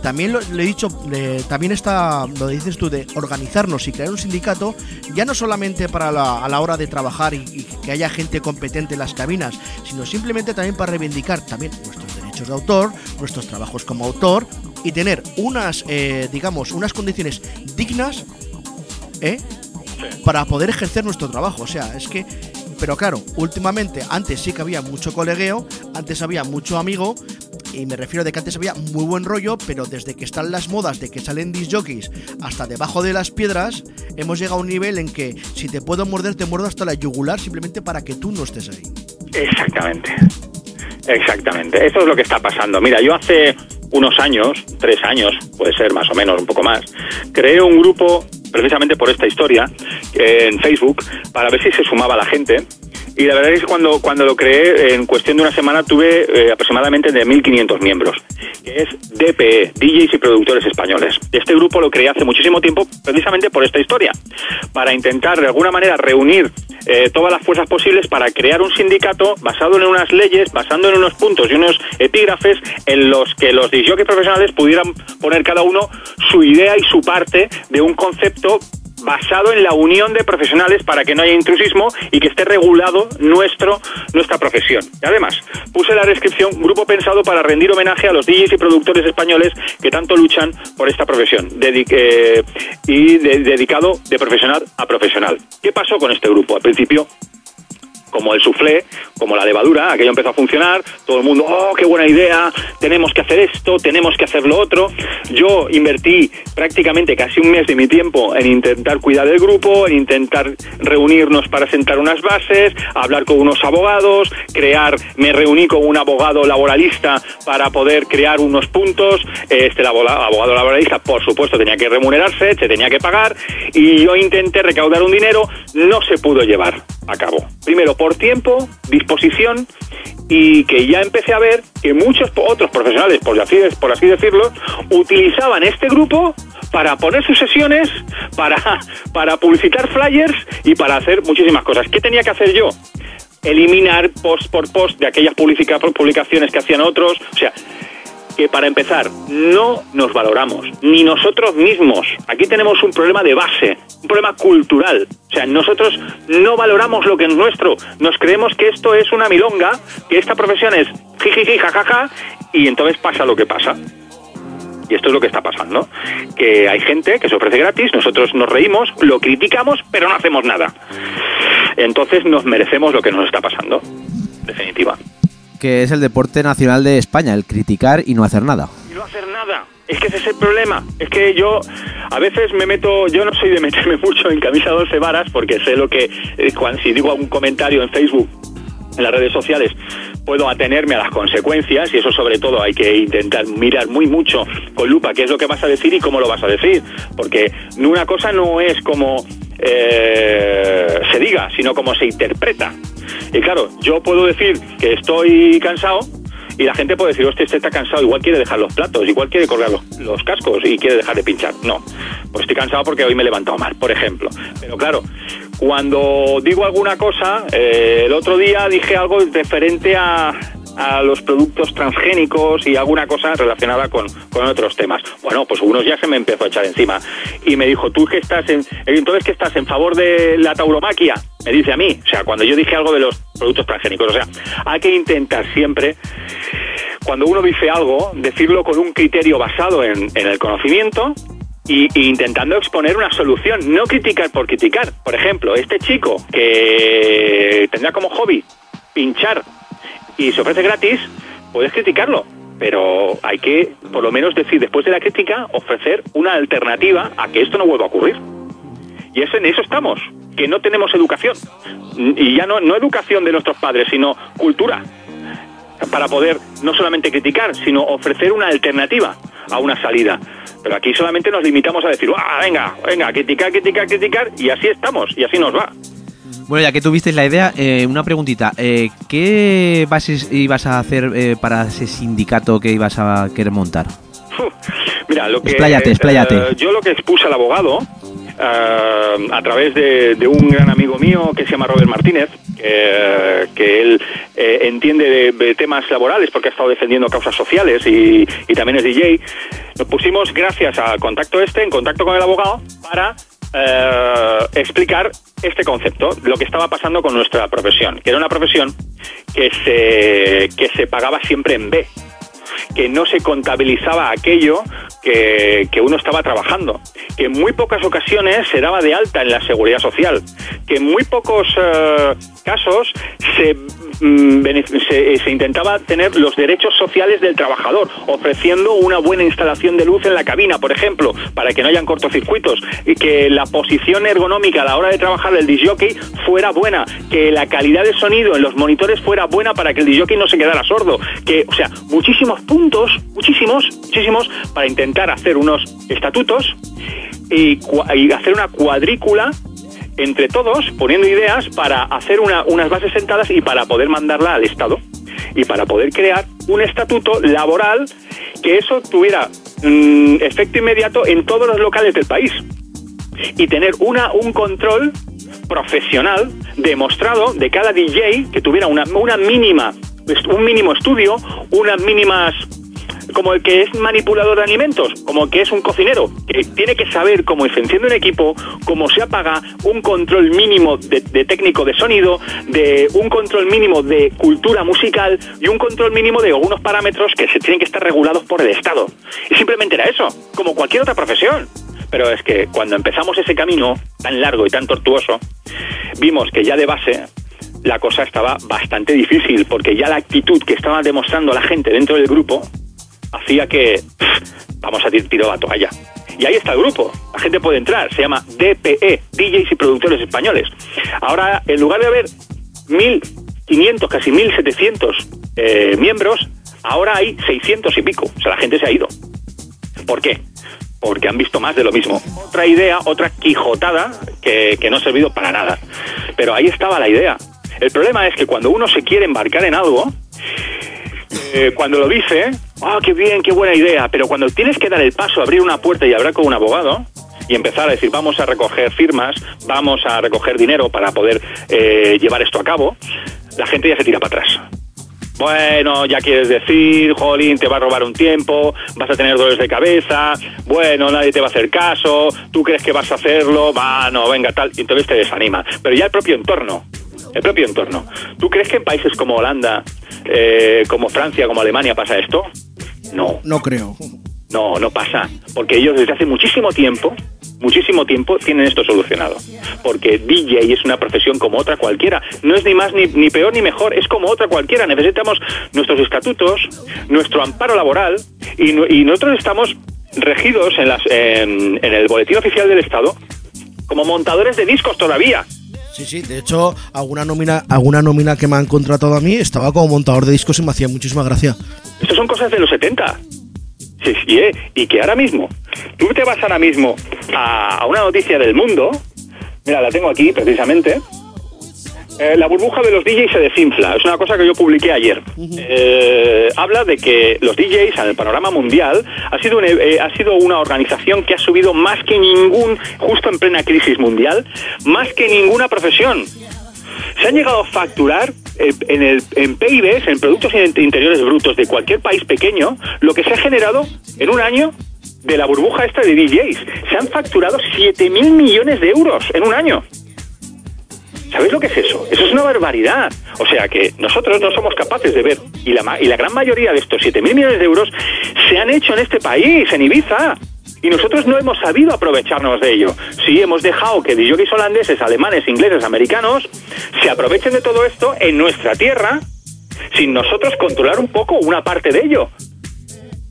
también lo, le he dicho, le- también está, lo dices tú, de organizarnos y crear un sindicato, ya no solamente para la, a la hora de trabajar y, y que haya gente competente en las cabinas, sino simplemente también para reivindicar también nuestros derechos de autor, nuestros trabajos como autor y tener unas, eh, digamos, unas condiciones dignas, ¿eh? Para poder ejercer nuestro trabajo. O sea, es que. Pero claro, últimamente, antes sí que había mucho colegueo, antes había mucho amigo, y me refiero de que antes había muy buen rollo, pero desde que están las modas de que salen disc jockeys hasta debajo de las piedras, hemos llegado a un nivel en que si te puedo morder, te muerdo hasta la yugular simplemente para que tú no estés ahí. Exactamente. Exactamente. Eso es lo que está pasando. Mira, yo hace unos años, tres años, puede ser más o menos, un poco más, creé un grupo precisamente por esta historia eh, en Facebook para ver si se sumaba la gente. Y la verdad es que cuando, cuando lo creé, en cuestión de una semana tuve eh, aproximadamente de 1.500 miembros, que es DPE, DJs y Productores Españoles. Este grupo lo creé hace muchísimo tiempo precisamente por esta historia, para intentar de alguna manera reunir eh, todas las fuerzas posibles para crear un sindicato basado en unas leyes, basando en unos puntos y unos epígrafes en los que los disjockeys profesionales pudieran poner cada uno su idea y su parte de un concepto basado en la unión de profesionales para que no haya intrusismo y que esté regulado nuestro nuestra profesión. Y además, puse la descripción grupo pensado para rendir homenaje a los DJs y productores españoles que tanto luchan por esta profesión Dedi- eh, y de- dedicado de profesional a profesional. ¿Qué pasó con este grupo? Al principio como el soufflé, como la levadura, aquello empezó a funcionar, todo el mundo, oh, qué buena idea, tenemos que hacer esto, tenemos que hacer lo otro. Yo invertí prácticamente casi un mes de mi tiempo en intentar cuidar del grupo, en intentar reunirnos para sentar unas bases, hablar con unos abogados, crear, me reuní con un abogado laboralista para poder crear unos puntos. Este abogado laboralista, por supuesto, tenía que remunerarse, se tenía que pagar, y yo intenté recaudar un dinero, no se pudo llevar a cabo. Primero, por tiempo, disposición y que ya empecé a ver que muchos otros profesionales, por así, por así decirlo, utilizaban este grupo para poner sus sesiones, para, para publicitar flyers y para hacer muchísimas cosas. ¿Qué tenía que hacer yo? Eliminar post por post de aquellas publica- publicaciones que hacían otros. O sea, que para empezar, no nos valoramos, ni nosotros mismos. Aquí tenemos un problema de base, un problema cultural. O sea, nosotros no valoramos lo que es nuestro. Nos creemos que esto es una milonga, que esta profesión es jijiji, jajaja, y entonces pasa lo que pasa. Y esto es lo que está pasando. Que hay gente que se ofrece gratis, nosotros nos reímos, lo criticamos, pero no hacemos nada. Entonces nos merecemos lo que nos está pasando. Definitiva. Que es el deporte nacional de España, el criticar y no hacer nada. y no hacer nada. Es que ese es el problema. Es que yo a veces me meto, yo no soy de meterme mucho en camisa de 12 varas porque sé lo que, eh, cuan- si digo algún comentario en Facebook, en las redes sociales, puedo atenerme a las consecuencias y eso sobre todo hay que intentar mirar muy mucho con lupa qué es lo que vas a decir y cómo lo vas a decir. Porque una cosa no es como eh, se diga, sino como se interpreta. Y claro, yo puedo decir que estoy cansado y la gente puede decir, hostia, este está cansado, igual quiere dejar los platos, igual quiere colgar los, los cascos y quiere dejar de pinchar. No, pues estoy cansado porque hoy me he levantado mal, por ejemplo. Pero claro, cuando digo alguna cosa, eh, el otro día dije algo referente a, a los productos transgénicos y alguna cosa relacionada con, con otros temas. Bueno, pues unos ya se me empezó a echar encima y me dijo, tú que estás en, entonces que estás en favor de la tauromaquia, me dice a mí, o sea, cuando yo dije algo de los productos transgénicos, o sea, hay que intentar siempre cuando uno dice algo, decirlo con un criterio basado en, el conocimiento y, y intentando exponer una solución, no criticar por criticar. Por ejemplo, este chico que tendrá como hobby pinchar y se ofrece gratis, puedes criticarlo. Pero hay que, por lo menos, decir, después de la crítica, ofrecer una alternativa a que esto no vuelva a ocurrir. Y eso, en eso estamos, que no tenemos educación. Y ya no, no educación de nuestros padres, sino cultura. para poder no solamente criticar, sino ofrecer una alternativa a una salida. Pero aquí solamente nos limitamos a decir, ¡ah, venga, venga, criticar, criticar, criticar! Y así estamos, y así nos va. Bueno, ya que tuvisteis la idea, eh, una preguntita. Eh, ¿Qué bases ibas a hacer eh, para ese sindicato que ibas a querer montar? Mira, lo que Expláyate, expláyate. eh, yo lo que expuse al abogado eh, a través de, de un gran amigo mío que se llama Robert Martínez, que, que él eh, entiende de, de temas laborales porque ha estado defendiendo causas sociales y, y también es DJ. Nos pusimos, gracias al contacto este, en contacto con el abogado para eh, explicar este concepto, lo que estaba pasando con nuestra profesión, que era una profesión que se, que se pagaba siempre en B que no se contabilizaba aquello que, que uno estaba trabajando, que en muy pocas ocasiones se daba de alta en la seguridad social, que en muy pocos eh, casos se, mm, se, se intentaba tener los derechos sociales del trabajador, ofreciendo una buena instalación de luz en la cabina, por ejemplo, para que no hayan cortocircuitos, y que la posición ergonómica a la hora de trabajar del disjockey fuera buena, que la calidad de sonido en los monitores fuera buena para que el disjockey no se quedara sordo, que, o sea, muchísimos puntos, muchísimos, muchísimos, para intentar hacer unos estatutos y, hacer una cuadrícula entre todos, poniendo ideas para hacer una- unas bases sentadas y para poder mandarla al Estado y para poder crear un estatuto laboral que eso tuviera mm, efecto inmediato en todos los locales del país. Y tener una, un control profesional demostrado de cada DJ que tuviera una, una mínima, un mínimo estudio, unas mínimas como el que es manipulador de alimentos, como el que es un cocinero, que tiene que saber cómo se enciende un equipo, cómo se apaga, un control mínimo de, de técnico de sonido, de un control mínimo de cultura musical y un control mínimo de algunos parámetros que se tienen que estar regulados por el Estado. Y simplemente era eso, como cualquier otra profesión. Pero es que cuando empezamos ese camino tan largo y tan tortuoso, vimos que ya de base la cosa estaba bastante difícil, porque ya la actitud que estaba demostrando la gente dentro del grupo hacía que vamos a tirar la toalla. Y ahí está el grupo, la gente puede entrar, se llama DPE, DJs y Productores Españoles. Ahora, en lugar de haber 1.500, casi 1.700 eh, miembros, ahora hay 600 y pico, o sea, la gente se ha ido. ¿Por qué? Porque han visto más de lo mismo. Otra idea, otra quijotada que, que no ha servido para nada. Pero ahí estaba la idea. El problema es que cuando uno se quiere embarcar en algo, eh, cuando lo dice, ¡ah, qué bien, qué buena idea! Pero cuando tienes que dar el paso, abrir una puerta y hablar con un abogado y empezar a decir, vamos a recoger firmas, vamos a recoger dinero para poder eh, llevar esto a cabo, la gente ya se tira para atrás. Bueno, ya quieres decir, jolín, te va a robar un tiempo, vas a tener dolores de cabeza, bueno, nadie te va a hacer caso, tú crees que vas a hacerlo, va, no, venga, tal, y entonces te desanima. Pero ya el propio entorno, el propio entorno. ¿Tú crees que en países como Holanda, eh, como Francia, como Alemania pasa esto? No, No creo. no, no pasa, porque ellos desde hace muchísimo tiempo, muchísimo tiempo tienen esto solucionado. Porque DJ es una profesión como otra cualquiera, no es ni más ni, ni peor ni mejor, es como otra cualquiera. Necesitamos nuestros estatutos, nuestro amparo laboral y, y nosotros estamos regidos en, las, en, en el boletín oficial del Estado como montadores de discos todavía. Sí, sí, de hecho, alguna nómina, alguna nómina que me han contratado a mí estaba como montador de discos y me hacía muchísima gracia. Esto son cosas de los 70. Sí, sí, ¿eh? Y que ahora mismo, tú te vas ahora mismo a, a una noticia del mundo, mira, la tengo aquí precisamente. Eh, la burbuja de los DJs se desinfla, es una cosa que yo publiqué ayer. Eh, habla de que los DJs en el panorama mundial ha sido, un, eh, ha sido una organización que ha subido más que ningún, justo en plena crisis mundial, más que ninguna profesión se han llegado a facturar eh, en, el, en PIBs, en Productos Interiores Brutos de cualquier país pequeño, lo que se ha generado en un año de la burbuja esta de DJs. Se han facturado 7.000 millones de euros en un año. ¿Sabéis lo que es eso? Eso es una barbaridad. O sea que nosotros no somos capaces de ver, y la, y la gran mayoría de estos 7.000 millones de euros se han hecho en este país, en Ibiza. Y nosotros no hemos sabido aprovecharnos de ello. Sí, hemos dejado que DJs holandeses, alemanes, ingleses, americanos se aprovechen de todo esto en nuestra tierra sin nosotros controlar un poco una parte de ello.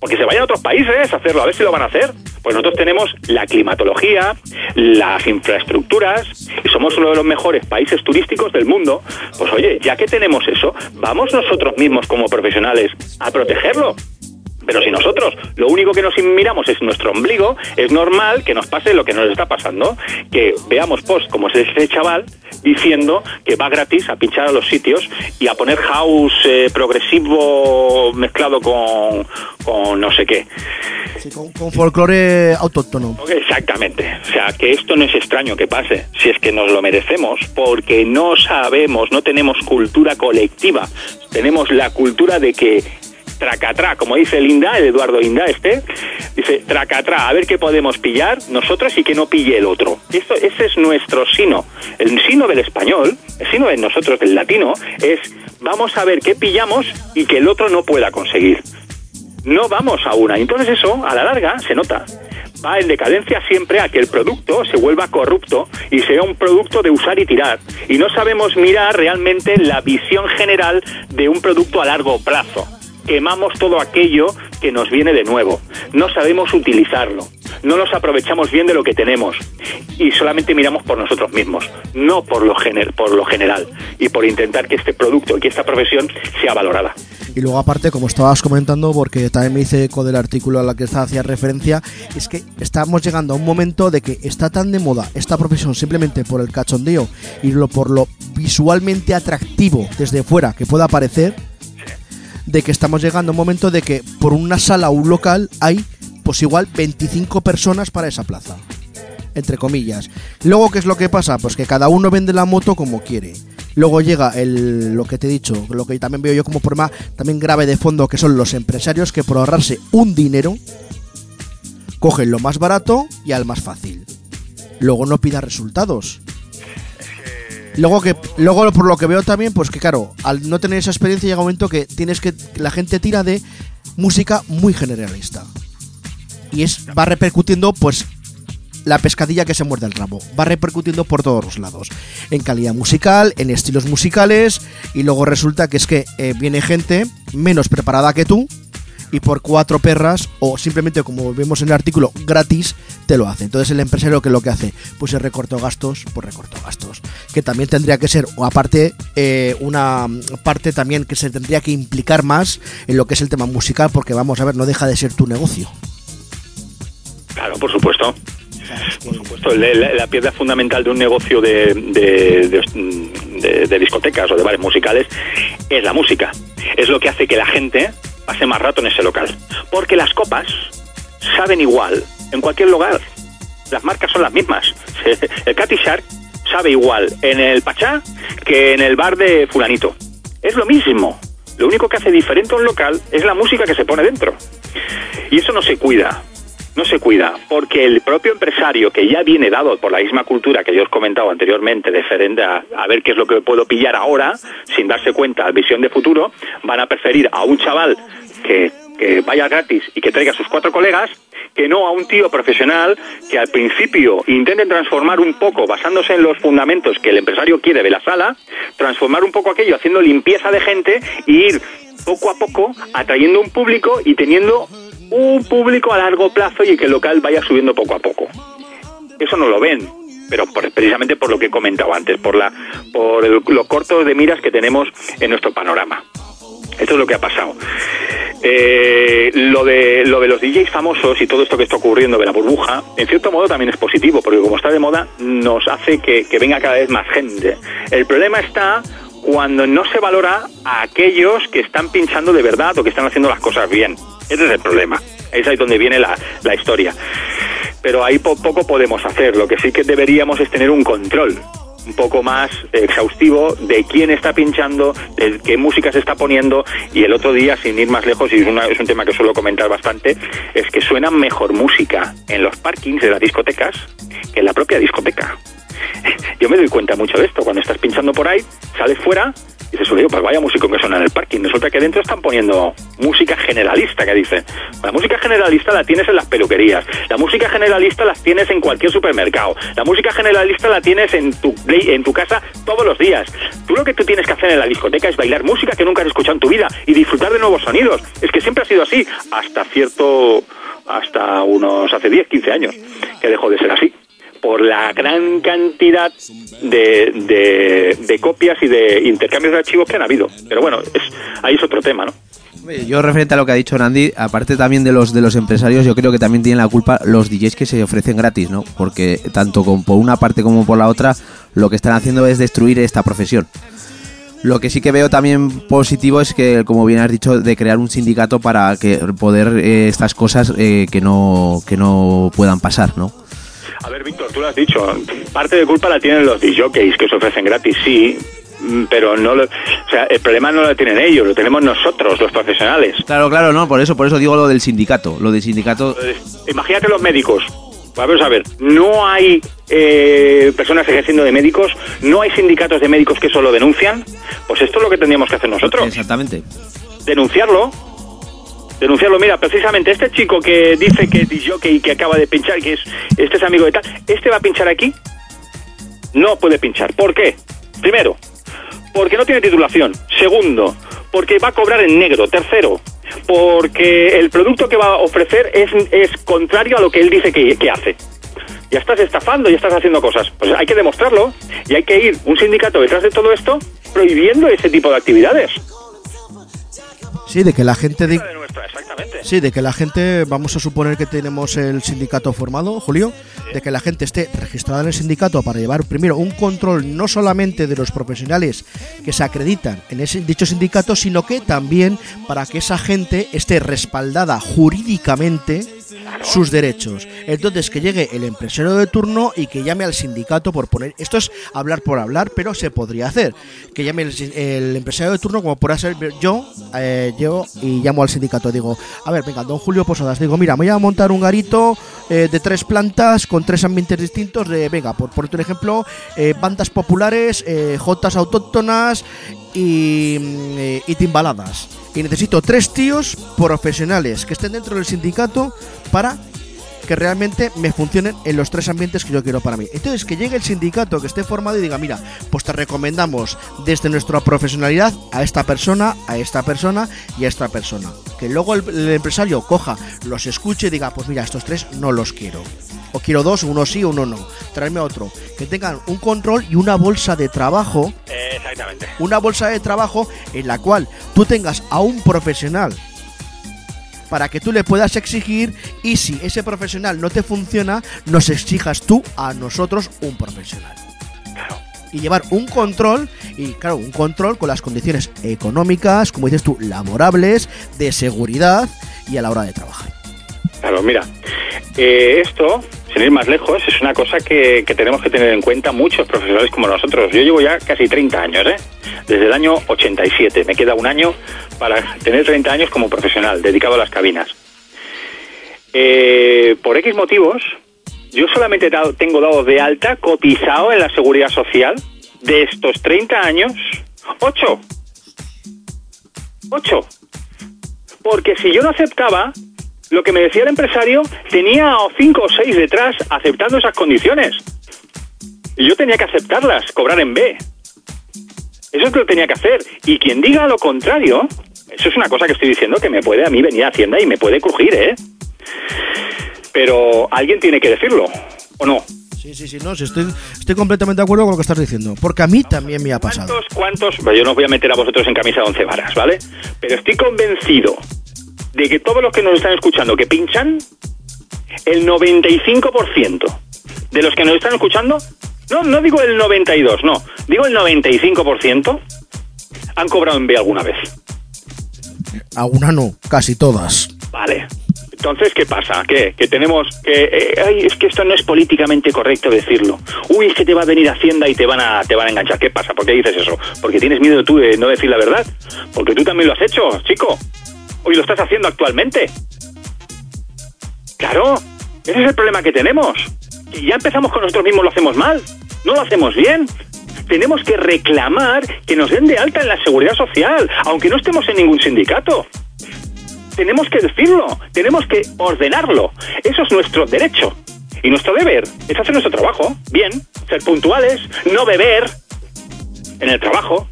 Porque se vayan a otros países a hacerlo, a ver si lo van a hacer. Pues nosotros tenemos la climatología, las infraestructuras y somos uno de los mejores países turísticos del mundo. Pues oye, ya que tenemos eso, vamos nosotros mismos como profesionales a protegerlo. Pero si nosotros lo único que nos miramos es nuestro ombligo, es normal que nos pase lo que nos está pasando. Que veamos post como es ese chaval diciendo que va gratis a pinchar a los sitios y a poner house eh, progresivo mezclado con, con no sé qué. Sí, con, con folclore autóctono. Exactamente. O sea, que esto no es extraño que pase, si es que nos lo merecemos, porque no sabemos, no tenemos cultura colectiva. Tenemos la cultura de que tracatrá, como dice el Inda, el Eduardo Inda este, dice tracatrá, a ver qué podemos pillar nosotros y que no pille el otro. Esto, ese es nuestro sino. El sino del español, el sino de nosotros, del latino, es vamos a ver qué pillamos y que el otro no pueda conseguir. No vamos a una. Entonces eso, a la larga, se nota va en decadencia siempre a que el producto se vuelva corrupto y sea un producto de usar y tirar. Y no sabemos mirar realmente la visión general de un producto a largo plazo. Quemamos todo aquello que nos viene de nuevo. No sabemos utilizarlo. No nos aprovechamos bien de lo que tenemos. Y solamente miramos por nosotros mismos, no por lo, gener por lo general. Y por intentar que este producto que esta profesión sea valorada. Y luego aparte, como estabas comentando, porque también me hice eco del artículo a la que hacía referencia, es que estamos llegando a un momento de que está tan de moda esta profesión simplemente por el cachondeo y lo, por lo visualmente atractivo desde fuera que pueda parecer, de que estamos llegando a un momento de que por una sala o un local hay pues igual 25 personas para esa plaza. Entre comillas. Luego, ¿qué es lo que pasa? Pues que cada uno vende la moto como quiere. Luego llega el, lo que te he dicho, lo que también veo yo como problema también grave de fondo, que son los empresarios que por ahorrarse un dinero, cogen lo más barato y al más fácil. Luego no pida resultados. Luego que luego por lo que veo también, pues que claro, al no tener esa experiencia llega un momento que tienes que la gente tira de música muy generalista. Y es va repercutiendo pues la pescadilla que se muerde el rabo. Va repercutiendo por todos los lados. En calidad musical, en estilos musicales. Y luego resulta que es que eh, viene gente menos preparada que tú. Y por cuatro perras, o simplemente como vemos en el artículo, gratis, te lo hace. Entonces el empresario que lo que hace, pues se recortó gastos, pues recortó gastos. Que también tendría que ser, o aparte, eh, una parte también que se tendría que implicar más en lo que es el tema musical, porque vamos a ver, no deja de ser tu negocio. Claro, por supuesto. Por supuesto, la, la- piedra fundamental de un negocio de- de- de discotecas o de bares musicales es la música. Es lo que hace que la gente pase más rato en ese local. Porque las copas saben igual en cualquier lugar. Las marcas son las mismas. El Cathy Shark sabe igual en el Pachá que en el bar de Fulanito. Es lo mismo. Lo único que hace diferente a un local es la música que se pone dentro. Y eso no se cuida. No se cuida, porque el propio empresario que ya viene dado por la misma cultura que yo os comentaba anteriormente, diferente a, a ver qué es lo que puedo pillar ahora, sin darse cuenta, visión de futuro, van a preferir a un chaval que, que vaya gratis y que traiga a sus cuatro colegas, que no a un tío profesional que al principio intenten transformar un poco, basándose en los fundamentos que el empresario quiere de la sala, transformar un poco aquello haciendo limpieza de gente y ir poco a poco atrayendo un público y teniendo un público a largo plazo y que el local vaya subiendo poco a poco. Eso no lo ven, pero por- precisamente por lo que he comentado antes, por la por el- los cortos de miras que tenemos en nuestro panorama. Esto es lo que ha pasado. Eh, lo, de, lo de los DJs famosos y todo esto que está ocurriendo de la burbuja, en cierto modo también es positivo, porque como está de moda, nos hace que, que venga cada vez más gente. El problema está cuando no se valora a aquellos que están pinchando de verdad o que están haciendo las cosas bien. Ese es el problema. Es ahí donde viene la, la historia. Pero ahí po- poco podemos hacer. Lo que sí que deberíamos es tener un control un poco más exhaustivo de quién está pinchando, de qué música se está poniendo y el otro día, sin ir más lejos, y es, una- es un tema que suelo comentar bastante, es que suena mejor música en los parkings de las discotecas que en la propia discoteca. Yo me doy cuenta mucho de esto, cuando estás pinchando por ahí, sales fuera y dices, oye, pues vaya músico que suena en el parking. Resulta que dentro están poniendo música generalista, que dicen. La música generalista la tienes en las peluquerías, la música generalista las tienes en cualquier supermercado, la música generalista la tienes en tu, en tu casa todos los días. Tú lo que tú tienes que hacer en la discoteca es bailar música que nunca has escuchado en tu vida y disfrutar de nuevos sonidos. Es que siempre ha sido así, hasta cierto hasta unos hace 10, 15 años, que dejó de ser así por la gran cantidad de, de, copias y de intercambios de archivos que han habido. Pero bueno, es, ahí es otro tema, ¿no? Yo referente a lo que ha dicho Randy, aparte también de los de los empresarios, yo creo que también tienen la culpa los DJs que se ofrecen gratis, ¿no? Porque tanto por una parte como por la otra, lo que están haciendo es destruir esta profesión. Lo que sí que veo también positivo es que, como bien has dicho, de crear un sindicato para que poder eh, estas cosas eh, que no que no puedan pasar, ¿no? A ver, Víctor, tú lo has dicho. Parte de culpa la tienen los DJs que se ofrecen gratis, sí. mm, Pero no lo, o sea, el problema no lo tienen ellos, lo tenemos nosotros, los profesionales. Claro, claro, no, por eso, por eso digo lo del sindicato. Lo del sindicato. Imagínate los médicos. Vamos a ver, no hay eh, personas ejerciendo de médicos, no hay sindicatos de médicos que solo denuncian. Pues esto es lo que tendríamos que hacer nosotros. Exactamente. Denunciarlo. Denunciarlo. Mira, precisamente este chico que dice que es DJ que acaba de pinchar, que es este es amigo de tal, este va a pinchar aquí. No puede pinchar. ¿Por qué? Primero, porque no tiene titulación. Segundo, porque va a cobrar en negro. Tercero, porque el producto que va a ofrecer es, es contrario a lo que él dice que, que hace. Ya estás estafando, ya estás haciendo cosas. Pues hay que demostrarlo y hay que ir un sindicato detrás de todo esto prohibiendo ese tipo de actividades. Sí, de que la gente de... Sí, de que la gente, vamos a suponer que tenemos el sindicato formado, Julio, de que la gente esté registrada en el sindicato para llevar primero un control no solamente de los profesionales que se acreditan en ese dicho sindicato, sino que también para que esa gente esté respaldada jurídicamente sus derechos. Entonces que llegue el empresario de turno y que llame al sindicato por poner... Esto es hablar por hablar, pero se podría hacer. Que llame el, empresario de turno como por ser yo, eh, yo y llamo al sindicato. Digo, a ver, venga, don Julio Posadas, digo, mira, voy a montar un garito eh, de tres plantas con tres ambientes distintos de, venga, por ponerte un ejemplo, eh, bandas populares, eh, jotas autóctonas mm, y timbaladas. Y necesito tres tíos profesionales que estén dentro del sindicato para que realmente me funcionen en los tres ambientes que yo quiero para mí. Entonces, que llegue el sindicato que esté formado y diga, mira, pues te recomendamos desde nuestra profesionalidad a esta persona, a esta persona y a esta persona. Que luego el, el empresario coja, los escuche y diga, pues mira, estos tres no los quiero. O quiero dos, uno sí, uno no. Traerme otro. Que tengan un control y una bolsa de trabajo Exactamente. una bolsa de trabajo en la cual tú tengas a un profesional para que tú le puedas exigir y si ese profesional no te funciona, nos exijas tú a nosotros un profesional. Y llevar un control, y claro, un control con las condiciones económicas, como dices tú, laborables, de seguridad y a la hora de trabajar. Claro, mira, eh, esto, sin ir más lejos, es una cosa que, que tenemos que tener en cuenta muchos profesionales como nosotros. Yo llevo ya casi 30 años, ¿eh? Desde el año 87. Me queda un año para tener 30 años como profesional, dedicado a las cabinas. Eh, por X motivos, yo solamente tengo dado de alta, cotizado en la seguridad social, de estos 30 años, 8. 8. Porque si yo no aceptaba lo que me decía el empresario, tenía o cinco o seis detrás aceptando esas condiciones. Y yo tenía que aceptarlas, cobrar en B. Eso es lo que tenía que hacer. Y quien diga lo contrario, eso es una cosa que estoy diciendo que me puede a mí venir a Hacienda y me puede crujir, ¿eh? Pero alguien tiene que decirlo, ¿o no? Sí, sí, sí, no, sí, estoy, estoy completamente de acuerdo con lo que estás diciendo. Porque a mí también me ha pasado. ¿Cuántos, cuántos? Bueno, yo no os voy a meter a vosotros en camisa de once varas, ¿vale? Pero estoy convencido de que todos los que nos están escuchando que pinchan, el 95% de los que nos están escuchando, no, no digo el 92, no, digo el 95%, han cobrado en B alguna vez. Alguna no, casi todas. Vale. Entonces, ¿qué pasa? ¿Qué? Que tenemos que... eh, es que esto no es políticamente correcto decirlo. Uy, es que te va a venir Hacienda y te van a, te van a enganchar. ¿Qué pasa? ¿Por qué dices eso? ¿Porque tienes miedo tú de no decir la verdad? Porque tú también lo has hecho, chico. Hoy lo estás haciendo actualmente. Claro, ese es el problema que tenemos. Que ya empezamos con nosotros mismos, lo hacemos mal. No lo hacemos bien. Tenemos que reclamar que nos den de alta en la seguridad social, aunque no estemos en ningún sindicato tenemos que decirlo, tenemos que ordenarlo. Eso es nuestro derecho. Y nuestro deber es hacer nuestro trabajo, bien, ser puntuales, no beber en el trabajo.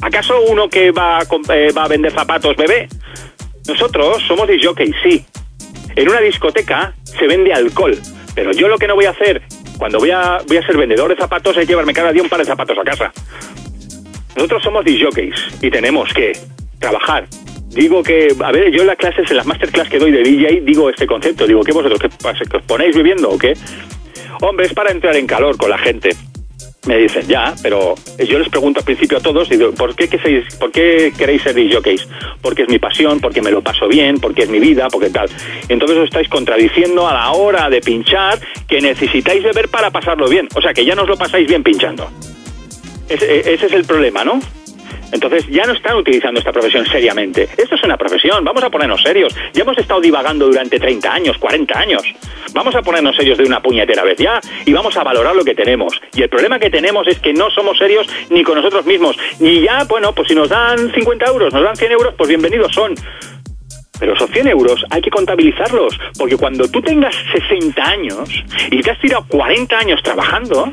¿Acaso uno que va a, eh, va a vender zapatos bebe? Nosotros somos disjockeys, sí. En una discoteca se vende alcohol, pero yo lo que no voy a hacer cuando voy a, voy a ser vendedor de zapatos es llevarme cada día un par de zapatos a casa. Nosotros somos disjockeys y tenemos que trabajar. Digo que, a ver, yo en las clases, en las masterclass que doy de DJ, digo este concepto. Digo, ¿qué vosotros? ¿Qué pasa? ¿Que os ponéis bebiendo o qué? Hombre, es para entrar en calor con la gente. Me dicen, ya, pero yo les pregunto al principio a todos, digo, ¿por qué, que seis- ¿por qué queréis ser disjockeys? Porque es mi pasión, porque me lo paso bien, porque es mi vida, porque tal. Entonces os estáis contradiciendo a la hora de pinchar que necesitáis beber para pasarlo bien. O sea, que ya no os lo pasáis bien pinchando. Ese, ese es el problema, ¿no? Entonces ya no están utilizando esta profesión seriamente. Esto es una profesión, vamos a ponernos serios. Ya hemos estado divagando durante 30 años, 40 años. Vamos a ponernos serios de una puñetera vez ya y vamos a valorar lo que tenemos. Y el problema que tenemos es que no somos serios ni con nosotros mismos. Ni ya, bueno, pues si nos dan 50 euros, nos dan 100 euros, pues bienvenidos son. Pero esos 100 euros hay que contabilizarlos, porque cuando tú tengas 60 años y te has tirado 40 años trabajando,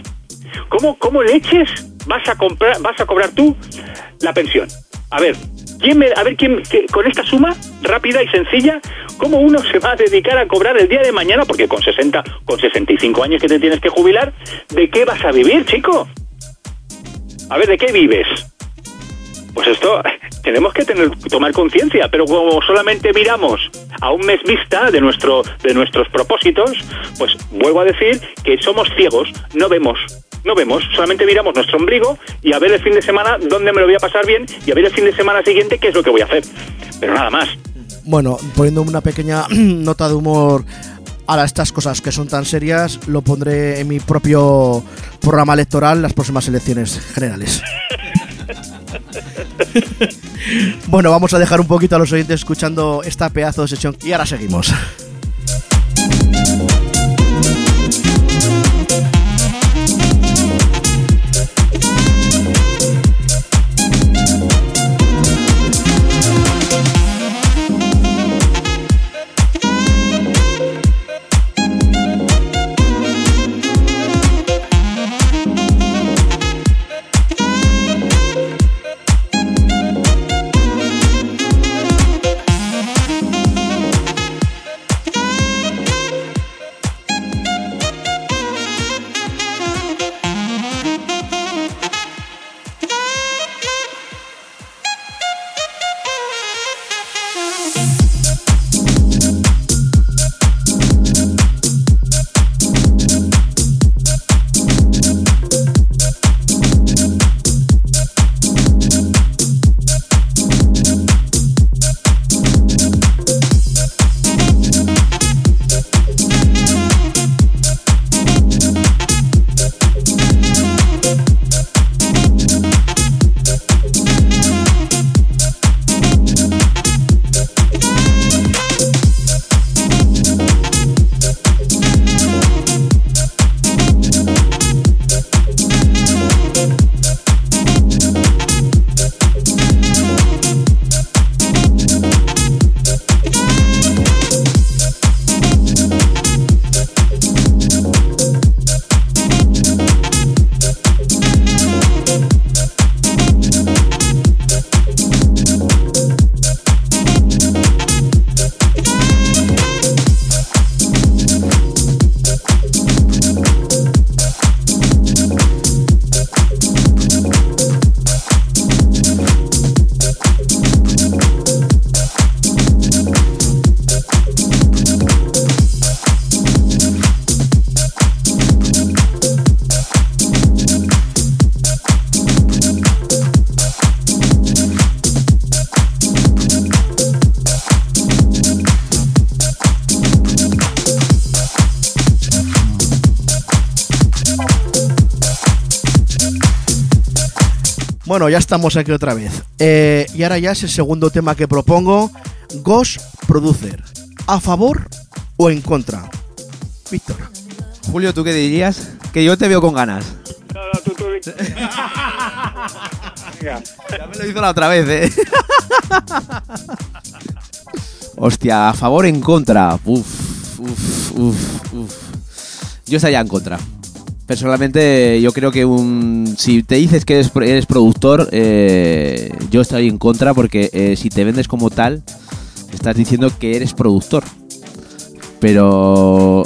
¿cómo, cómo leches vas a comprar, vas a cobrar tú la pensión? A ver, ¿quién me, a ver quién, con esta suma rápida y sencilla, ¿cómo uno se va a dedicar a cobrar el día de mañana? Porque con 60, con 65 años que te tienes que jubilar, ¿de qué vas a vivir, chico? A ver, ¿de qué vives? Pues esto tenemos que tener, tomar conciencia, pero como solamente miramos a un mes vista de nuestro de nuestros propósitos, pues vuelvo a decir que somos ciegos, no vemos, no vemos, solamente miramos nuestro ombligo y a ver el fin de semana dónde me lo voy a pasar bien y a ver el fin de semana siguiente qué es lo que voy a hacer. Pero nada más. Bueno, poniendo una pequeña nota de humor a estas cosas que son tan serias, lo pondré en mi propio programa electoral las próximas elecciones generales. bueno, vamos a dejar un poquito a los oyentes escuchando esta pedazo de sesión y ahora seguimos. Ya estamos aquí otra vez. Eh, y ahora ya es el segundo tema que propongo. Ghost Producer. ¿A favor o en contra? Víctor. Julio, ¿tú qué dirías? Que yo te veo con ganas. Ya me lo hizo la otra vez, ¿eh? Hostia, a favor o en contra. Uf, uf, uf, uf. Yo estaría en contra. Personalmente, yo creo que un si te dices que eres, eres productor, eh, yo estaría en contra porque eh, si te vendes como tal, estás diciendo que eres productor. pero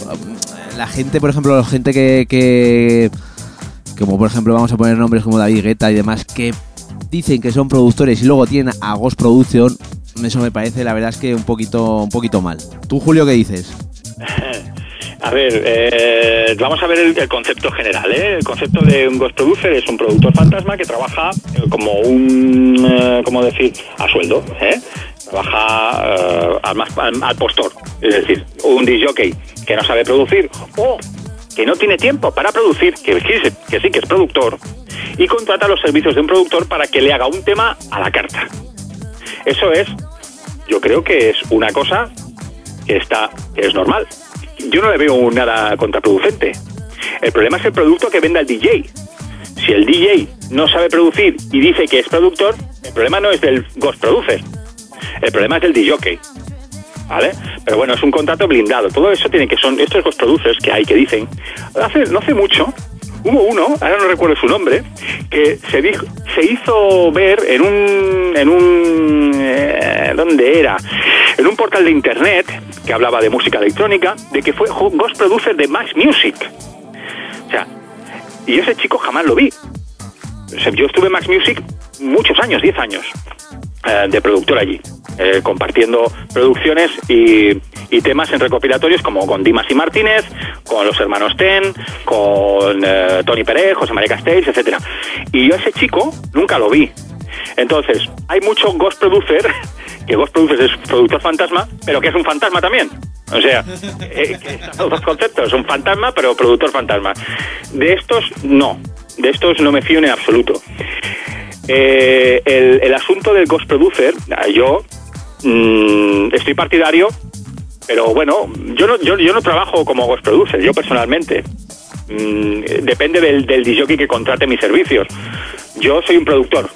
la gente, por ejemplo, la gente que, que como por ejemplo vamos a poner nombres como David Guetta y demás, que dicen que son productores y luego tienen a Ghost Production, eso me parece la verdad es que un poquito, un poquito mal. ¿Tú, Julio, qué dices? A ver, eh, vamos a ver el, concepto general. ¿eh? El concepto de un ghost producer es un productor fantasma que trabaja eh, como un, eh, ¿cómo decir?, a sueldo. ¿eh? Trabaja eh, al, al- postor. Es decir, un disjockey que no sabe producir o que no tiene tiempo para producir, que, sí- que sí que es productor, y contrata los servicios de un productor para que le haga un tema a la carta. Eso es, yo creo que es una cosa que está que es normal. Yo no le veo nada contraproducente. El problema es el producto que venda el DJ. Si el DJ no sabe producir y dice que es productor, el problema no es del ghost producer. El problema es del DJ. ¿Vale? Pero bueno, es un contrato blindado. Todo eso tiene que son estos ghost producers que hay que dicen. Hace, no hace mucho hubo uno, ahora no recuerdo su nombre, que se dijo, se hizo ver en un en un eh, ¿dónde era? En un portal de internet que hablaba de música electrónica, de que fue ghost producer de Max Music. O sea, y ese chico jamás lo vi. Yo estuve en Max Music muchos años, 10 años, eh, de productor allí, eh, compartiendo producciones y, y temas en recopilatorios como con Dimas y Martínez, con los hermanos Ten, con eh, Tony Pérez, José María Castells, etcétera. Y yo a ese chico nunca lo vi. Entonces, hay mucho Ghost Producer, que Ghost Producer es productor fantasma, pero que es un fantasma también. O sea, eh, que conceptos, un fantasma, pero productor fantasma. De estos, no. De estos no me fío en absoluto. Eh, el, el asunto del Ghost Producer, ah, yo mm, estoy partidario, pero bueno, yo no, yo, yo no trabajo como Ghost Producer, yo personalmente. Mm, depende del, del DJ que contrate mis servicios. Yo soy un productor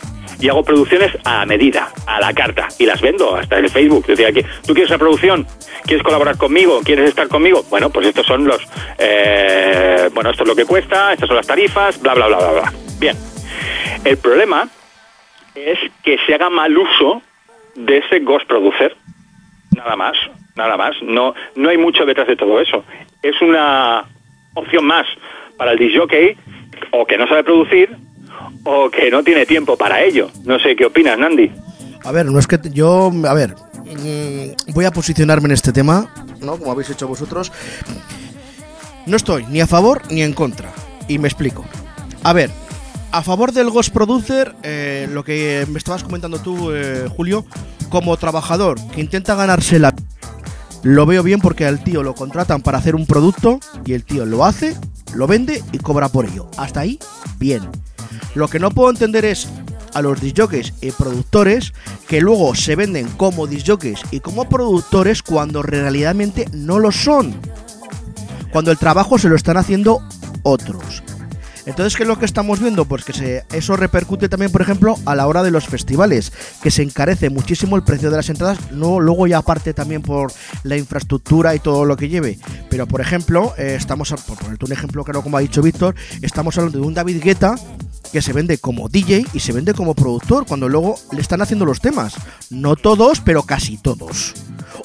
y hago producciones a medida, a la carta, y las vendo hasta en el Facebook. Decía que tú quieres una producción, quieres colaborar conmigo, quieres estar conmigo. Bueno, pues estos son los, eh, bueno, esto es lo que cuesta, estas son las tarifas, bla, bla, bla, bla, bla. Bien. El problema es que se haga mal uso de ese ghost producer. Nada más, nada más. No, no hay mucho detrás de todo eso. Es una opción más para el disjockey o que no sabe producir o que no tiene tiempo para ello. No sé qué opinas, Nandi. A ver, no es que te- yo, a ver, mm, voy a posicionarme en este tema, ¿no? Como habéis hecho vosotros. No estoy ni a favor ni en contra. Y me explico. A ver, a favor del Ghost Producer, eh, lo que me estabas comentando tú, eh, Julio, como trabajador que intenta ganarse la... Lo veo bien porque al tío lo contratan para hacer un producto y el tío lo hace, lo vende y cobra por ello. Hasta ahí, bien. Lo que no puedo entender es a los disjockeys y productores que luego se venden como disjockeys y como productores cuando realmente no lo son. Cuando el trabajo se lo están haciendo otros. Entonces, ¿qué es lo que estamos viendo? Pues que eso repercute también, por ejemplo, a la hora de los festivales, que se encarece muchísimo el precio de las entradas, no luego ya aparte también por la infraestructura y todo lo que lleve. Pero, por ejemplo, eh, estamos, por ponerte un ejemplo claro como ha dicho Víctor, estamos hablando de un David Guetta que se vende como DJ y se vende como productor, cuando luego le están haciendo los temas. No todos, pero casi todos.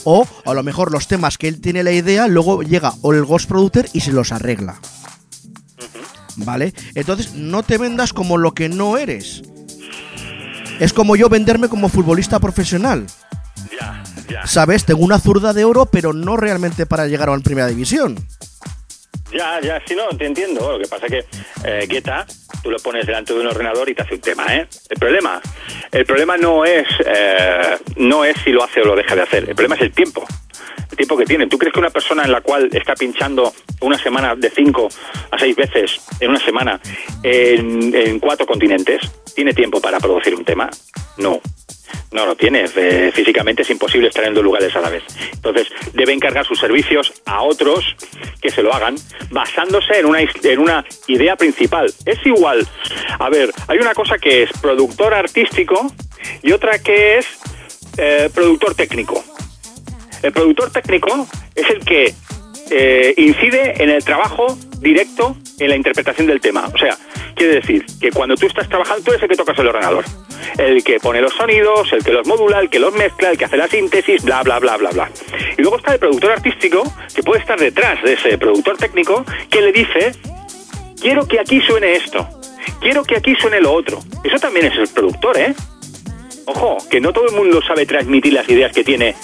O a lo mejor los temas que él tiene la idea, luego llega o el Ghost Producer y se los arregla. ¿Vale? Entonces no te vendas como lo que no eres. Es como yo venderme como futbolista profesional. Ya, ya. ¿Sabes? Tengo una zurda de oro, pero no realmente para llegar a la primera división. Ya, ya, sí, no, te entiendo. Lo que pasa es que eh, Guetta, tú lo pones delante de un ordenador y te hace un tema, ¿eh? El problema, el problema no es, eh, no es si lo hace o lo deja de hacer. El problema es el tiempo. El tiempo que tiene. ¿Tú crees que una persona en la cual está pinchando una semana de cinco a seis veces en una semana en, cuatro continentes tiene tiempo para producir un tema? No. No lo tiene. Eh, físicamente es imposible estar en dos lugares a la vez. Entonces, debe encargar sus servicios a otros que se lo hagan basándose en una, en una idea principal. Es igual. A ver, hay una cosa que es productor artístico y otra que es eh, productor técnico. El productor técnico es el que eh, incide en el trabajo directo en la interpretación del tema. O sea, Quiere decir que cuando tú estás trabajando, tú eres el que tocas el ordenador. El que pone los sonidos, el que los modula, el que los mezcla, el que hace la síntesis, bla, bla, bla, bla, bla. Y luego está el productor artístico, que puede estar detrás de ese productor técnico, que le dice, quiero que aquí suene esto, quiero que aquí suene lo otro. Eso también es el productor, ¿eh? Ojo, que no todo el mundo sabe transmitir las ideas que tiene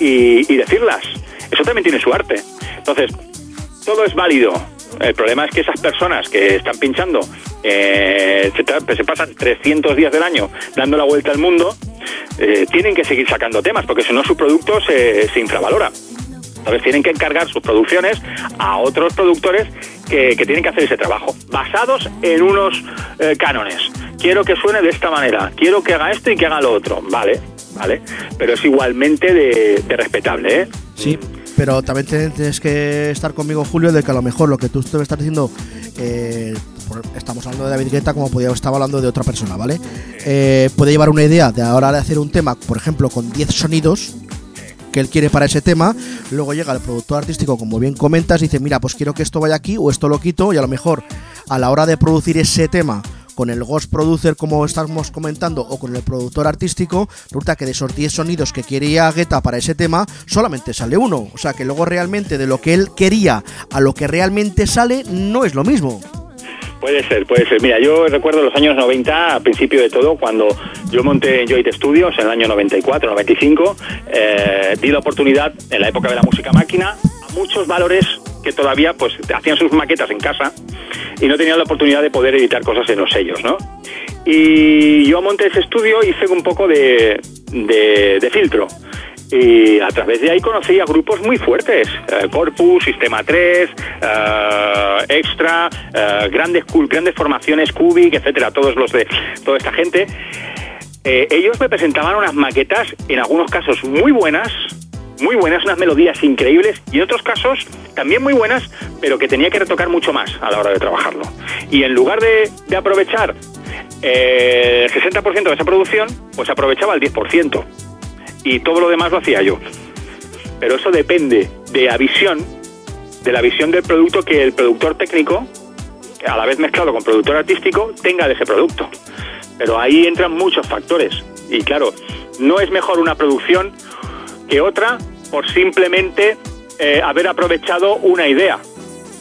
y, y decirlas. Eso también tiene su arte. Entonces, todo es válido. El problema es que esas personas que están pinchando eh, se, se pasan 300 días del año dando la vuelta al mundo, eh, tienen que seguir sacando temas, porque si no su producto se, se infravalora. Entonces tienen que encargar sus producciones a otros productores que, que tienen que hacer ese trabajo, basados en unos eh, cánones. Quiero que suene de esta manera, quiero que haga esto y que haga lo otro. Vale, vale. Pero es igualmente de, respetable, ¿eh? Sí, pero también tienes que estar conmigo, Julio, de que a lo mejor lo que tú te estás diciendo, eh, estamos hablando de David Guetta como podía estaba hablando de otra persona, ¿vale? Eh, puede llevar una idea de ahora de hacer un tema, por ejemplo, con 10 sonidos que él quiere para ese tema, luego llega el productor artístico, como bien comentas, y dice, mira, pues quiero que esto vaya aquí o esto lo quito, y a lo mejor a la hora de producir ese tema con el Ghost Producer, como estamos comentando, o con el productor artístico, resulta que de esos 10 sonidos que quería Guetta para ese tema, solamente sale uno. O sea que luego realmente de lo que él quería a lo que realmente sale, no es lo mismo. Puede ser, puede ser. Mira, yo recuerdo los años 90, a principio de todo, cuando yo monté Joy Studios en el año 94, 95, eh, di la oportunidad, en la época de la música máquina, a muchos valores que todavía pues hacían sus maquetas en casa y no tenían la oportunidad de poder editar cosas en los sellos, ¿no? Y yo monté ese estudio hice un poco de, de- filtro. Y a través de ahí conocí a grupos muy fuertes, eh, Corpus, Sistema 3, eh, Extra, eh, grandes, grandes formaciones, Cubic, etcétera, todos los de toda esta gente. Eh, ellos me presentaban unas maquetas, en algunos casos muy buenas, muy buenas, unas melodías increíbles, y en otros casos también muy buenas, pero que tenía que retocar mucho más a la hora de trabajarlo. Y en lugar de, aprovechar eh, el 60% de esa producción, pues aprovechaba el 10%. Y todo lo demás lo hacía yo. Pero eso depende de la visión, de la visión del producto que el productor técnico, a la vez mezclado con productor artístico, tenga de ese producto. Pero ahí entran muchos factores. Y claro, no es mejor una producción que otra por simplemente eh, haber aprovechado una idea.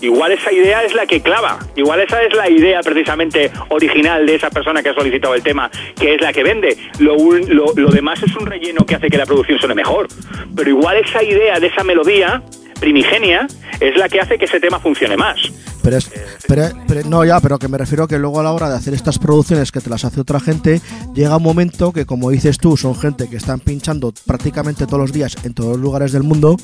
Igual esa idea es la que clava, igual esa es la idea precisamente original de esa persona que ha solicitado el tema, que es la que vende. Lo, lo, lo demás es un relleno que hace que la producción suene mejor. Pero igual esa idea de esa melodía primigenia es la que hace que ese tema funcione más. Pero es, pero, pero- no, ya, pero que me refiero que luego a la hora de hacer estas producciones que te las hace otra gente, llega un momento que, como dices tú, son gente que están pinchando prácticamente todos los días en todos los lugares del mundo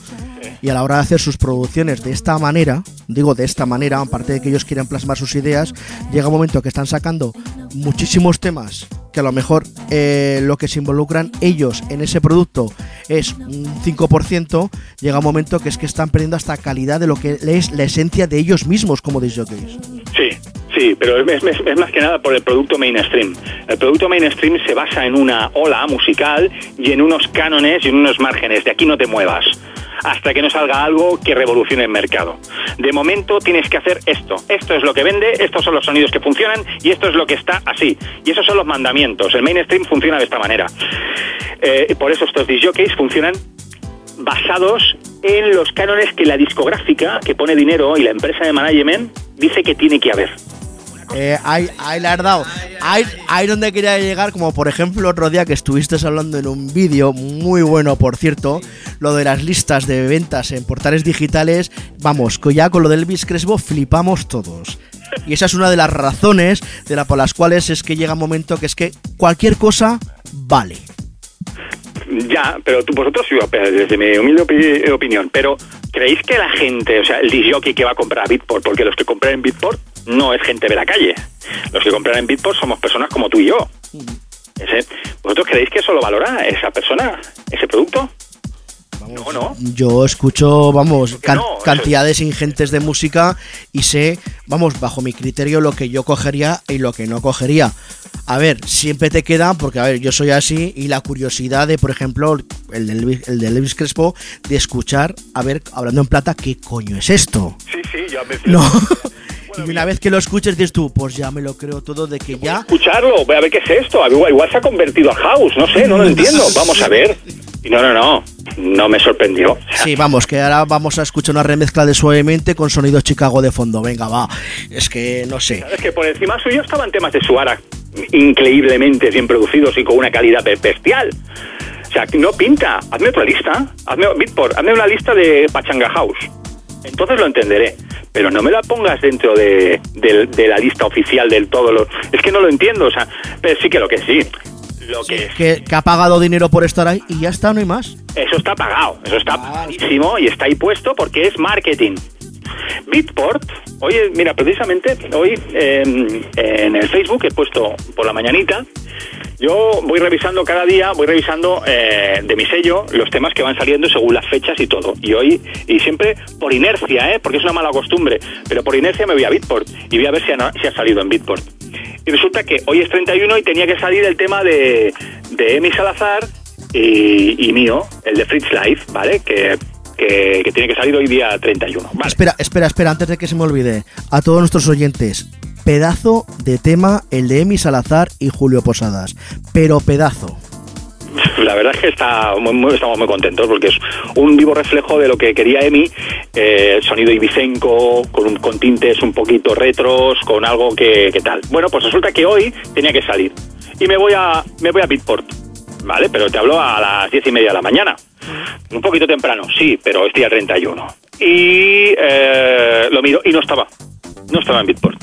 y a la hora de hacer sus producciones de esta manera, digo de esta manera, aparte de que ellos quieren plasmar sus ideas, llega un momento que están sacando muchísimos temas que a lo mejor eh, lo que se involucran ellos en ese producto es un 5%, llega un momento que es que están perdiendo hasta calidad de lo que es la esencia de ellos mismos como disjockeys. Sí, sí, pero es, es- más que nada por el producto mainstream. El producto mainstream se basa en una ola musical y en unos cánones y en unos márgenes. De aquí no te muevas hasta que no salga algo que revolucione el mercado. De momento tienes que hacer esto. Esto es lo que vende, estos son los sonidos que funcionan y esto es lo que está así. Y esos son los mandamientos. El mainstream funciona de esta manera. Eh, por eso estos disjockeys funcionan basados en los cánones que la discográfica que pone dinero y la empresa de management dice que tiene que haber. Eh, ahí le has dado. Ahí, ahí donde quería llegar, como por ejemplo otro día que estuviste hablando en un vídeo muy bueno, por cierto, lo de las listas de ventas en portales digitales. Vamos, ya con lo del Elvis Crespo flipamos todos. Y esa es una de las razones de la, por las cuales es que llega un momento que es que cualquier cosa vale. Ya, pero tú, vosotros, desde mi humilde opi- opinión, pero ¿creéis que la gente, o sea, el disjockey que va a comprar a Bitport, porque los que compran en Bitport no es gente de la calle, los que compran en Bitport somos personas como tú y yo. Ese- ¿Vosotros creéis que eso lo valora esa persona, ese producto? no, no. Yo escucho, vamos, can- no, eso- cantidades ingentes de música y sé, vamos, bajo mi criterio lo que yo cogería y lo que no cogería. A ver, siempre te queda, porque a ver, yo soy así, y la curiosidad de, por ejemplo, el del Elvis, el del Elvis Crespo, de escuchar, a ver, hablando en plata, ¿qué coño es esto? Sí, sí, yo a veces... No. Y una vez que lo escuches, dices tú, pues ya me lo creo todo de que ya. Escucharlo, voy a ver qué es esto. Igual, igual se ha convertido a house, no sé, no lo entiendo. Vamos a ver. Y no, no, no, no me sorprendió. Sí, vamos, que ahora vamos a escuchar una remezcla de suavemente con sonido Chicago de fondo. Venga, va. Es que no sé. Es que por encima suyo estaban temas de Suara increíblemente bien producidos y con una calidad be- bestial. O sea, no pinta. Hazme otra lista. Hazme, Beatport, hazme una lista de Pachanga House. Entonces lo entenderé. Pero no me la pongas dentro de, de- de la lista oficial del todo. Lo, es que no lo entiendo. O sea, pero sí que lo que sí. Lo que Que, que ha pagado dinero por estar ahí y ya está, no hay más. eso está pagado, eso está pagadísimo y está ahí puesto porque es marketing. Beatport, oye, mira, precisamente hoy eh, en el Facebook he puesto por la mañanita, yo voy revisando cada día, voy revisando eh, de mi sello los temas que van saliendo según las fechas y todo. Y hoy, y siempre por inercia, ¿eh? porque es una mala costumbre, pero por inercia me voy a Beatport y voy a ver si ha, salido en Beatport. Y resulta que hoy es 31 y tenía que salir el tema de, de Emi Salazar y, y mío, el de Fritz Life, ¿vale? Que, que, que tiene que salir hoy día 31. Vale. Espera, espera, espera, antes de que se me olvide. A todos nuestros oyentes, pedazo de tema el de Emi Salazar y Julio Posadas. Pero pedazo. La verdad es que está muy- muy- estamos muy contentos porque es un vivo reflejo de lo que quería Emi, eh, sonido ibicenco, con, un- con tintes un poquito retros, con algo que, que tal. Bueno, pues resulta que hoy tenía que salir y me voy a me voy a Beatport, ¿vale? Pero te hablo a las diez y media de la mañana. Un poquito temprano, sí, pero es día 31. Y eh, lo miro y no estaba. No estaba en Beatport.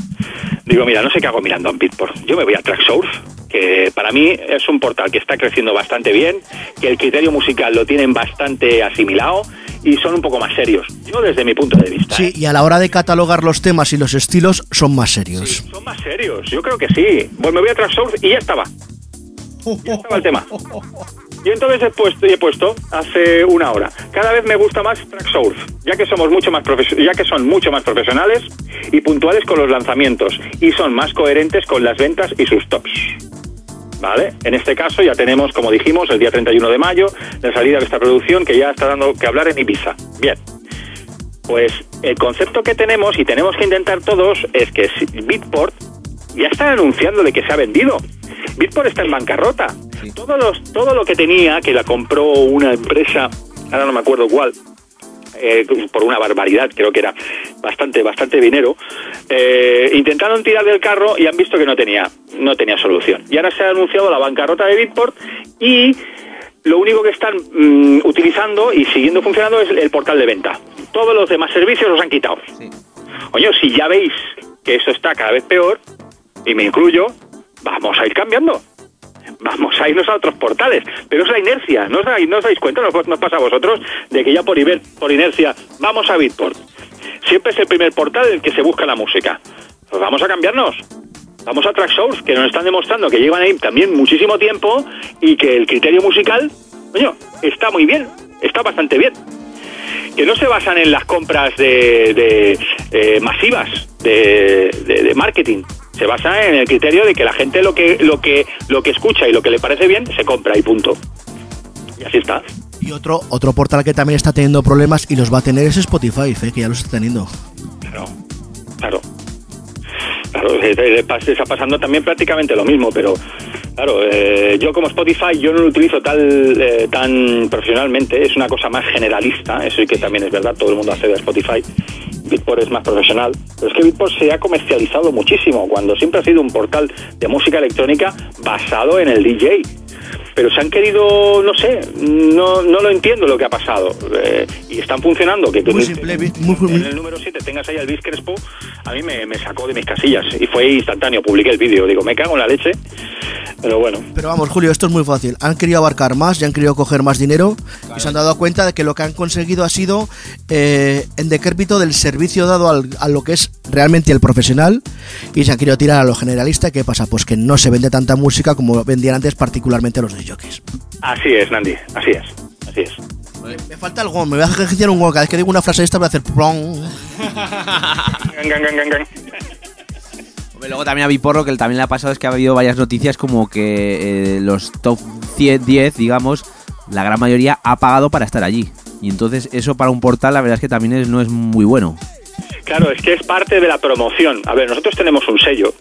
Digo, mira, no sé qué hago mirando en Beatport. Yo me voy a Tracksource, que para mí es un portal que está creciendo bastante bien, que el criterio musical lo tienen bastante asimilado y son un poco más serios. Yo desde mi punto de vista. Sí, y a la hora de catalogar los temas y los estilos son más serios. Son más serios, yo creo que sí. Pues me voy a Tracksource y ya estaba. Y entonces he puesto, y he puesto hace una hora. Cada vez me gusta más Tracksource, ya que somos mucho más ya que son mucho más profesionales y puntuales con los lanzamientos y son más coherentes con las ventas y sus tops. ¿Vale? En este caso ya tenemos, como dijimos, el día 31 de mayo, la salida de esta producción que ya está dando que hablar en Ibiza. Bien. Pues el concepto que tenemos y tenemos que intentar todos es que Beatport ya está anunciando de que se ha vendido. Beatport está en bancarrota. Todo, los, todo lo que tenía, que la compró una empresa, ahora no me acuerdo cuál, eh, por una barbaridad, creo que era bastante, bastante dinero, eh, intentaron tirar del carro y han visto que no tenía, no tenía solución. Y ahora se ha anunciado la bancarrota de Bitport y lo único que están mm, utilizando y siguiendo funcionando es el portal de venta. Todos los demás servicios los han quitado. Oye, si ya veis que eso está cada vez peor, y me incluyo, vamos a ir cambiando. Vamos a irnos a otros portales. Pero es la inercia, ¿no os dais, no os cuenta? ¿Nos, nos pasa a vosotros de que ya por, iber- por inercia vamos a Bitport? Siempre es el primer portal en el que se busca la música. Pues vamos a cambiarnos. Vamos a Tracksource, que nos están demostrando que llevan ahí también muchísimo tiempo y que el criterio musical, coño, está muy bien, está bastante bien. Que no se basan en las compras de, de, eh, masivas de marketing. Se basa en el criterio de que la gente lo que, lo que, lo que escucha y lo que le parece bien se compra y punto. Y así está. Y otro, otro portal que también está teniendo problemas y los va a tener es Spotify, eh, que ya los está teniendo. Claro, claro. Claro, está pasando también prácticamente lo mismo, pero claro, eh, yo como Spotify yo no lo utilizo tal, eh, tan profesionalmente, es una cosa más generalista, eso sí que también es verdad, todo el mundo accede a Spotify. Beatport es más profesional, pero es que Beatport se ha comercializado muchísimo, cuando siempre ha sido un portal de música electrónica basado en el DJ. Pero se han querido, no sé, no, no lo entiendo lo que ha pasado. Eh, y están funcionando. Que tú Muy simple, muy, muy- en el número 7 tengas ahí al Bis Crespo, a mí me, me sacó de mis casillas y fue instantáneo. Publiqué el vídeo, digo, me cago en la leche, pero bueno. Pero vamos, Julio, esto es muy fácil. Han querido abarcar más y han querido coger más dinero y se han dado cuenta de que lo que han conseguido ha sido eh, en decrépito del servicio dado al- a lo que es realmente el profesional y se han querido tirar a lo generalista. ¿Qué pasa? Pues que no se vende tanta música como vendían antes, particularmente los de jockeys. Así es, Nandi, así es, así es. Me falta el gong, me voy a ejercitar un gong. Cada vez que digo una frase esta voy a hacer plong. Gan, gan, gan, gan, gan. Hombre, luego también a Biporro, que también le ha pasado es que ha habido varias noticias como que eh, los top 10, 10, digamos, la gran mayoría ha pagado para estar allí. Y entonces eso para un portal la verdad es que también es- no es muy bueno. Claro, es que es parte de la promoción. A ver, nosotros tenemos un sello.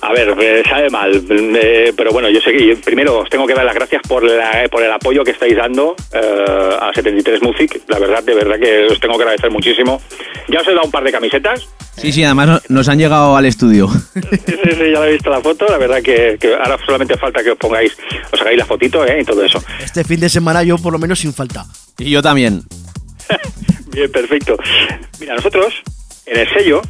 A ver, eh, sabe mal, eh, pero bueno, yo sé que primero os tengo que dar las gracias por, la- por el apoyo que estáis dando eh, a 73 Music. La verdad, de verdad que os tengo que agradecer muchísimo. Ya os he dado un par de camisetas. Sí, sí, además no- nos han llegado al estudio. Sí, sí, sí, ya lo he visto la foto. La verdad que, que ahora solamente falta que os pongáis, os hagáis la fotito eh, y todo eso. Este fin de semana yo por lo menos sin falta. Y yo también. Bien, perfecto. Mira, nosotros en el sello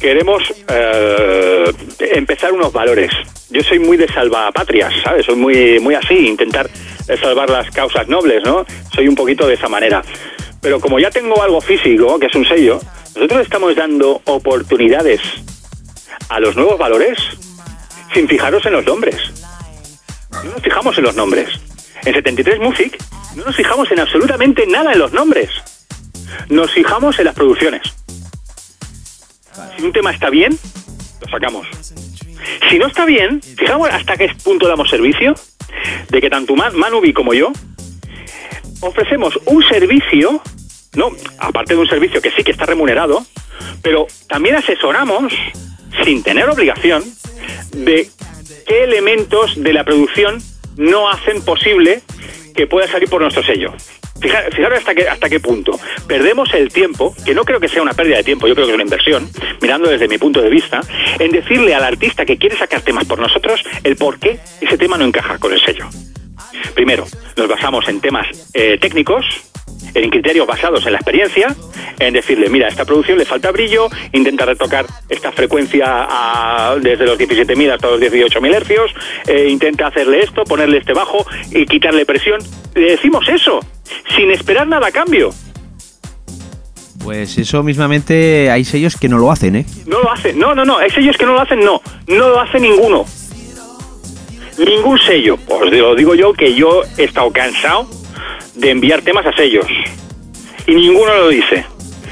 queremos eh, empezar unos valores. Yo soy muy de salvapatrias, ¿sabes? Soy muy, muy así, intentar salvar las causas nobles, ¿no? Soy un poquito de esa manera. Pero como ya tengo algo físico, que es un sello, nosotros estamos dando oportunidades a los nuevos valores sin fijaros en los nombres. No nos fijamos en los nombres. En 73 Music no nos fijamos en absolutamente nada en los nombres. Nos fijamos en las producciones. Si un tema está bien, lo sacamos. Si no está bien, fijamos hasta qué punto damos servicio de que tanto Man- Manubi como yo ofrecemos un servicio, no, aparte de un servicio que sí que está remunerado, pero también asesoramos, sin tener obligación, de qué elementos de la producción no hacen posible que pueda salir por nuestro sello. Fija- Fijaros hasta qué, hasta qué punto. Perdemos el tiempo, que no creo que sea una pérdida de tiempo, yo creo que es una inversión, mirando desde mi punto de vista, en decirle al artista que quiere sacar temas por nosotros el por qué ese tema no encaja con el sello. Primero, nos basamos en temas eh, técnicos, en criterios basados en la experiencia, en decirle, mira, a esta producción le falta brillo, intenta retocar esta frecuencia a- desde los 17.000 hasta los 18.000 hercios, eh, intenta hacerle esto, ponerle este bajo y quitarle presión. Le decimos eso, sin esperar nada a cambio. Pues eso mismamente hay sellos que no lo hacen, ¿eh? No lo hacen, no, no, no, hay sellos que no lo hacen, no, no lo hace ninguno. Ningún sello. Pues lo digo yo que yo he estado cansado de enviar temas a sellos. Y ninguno lo dice.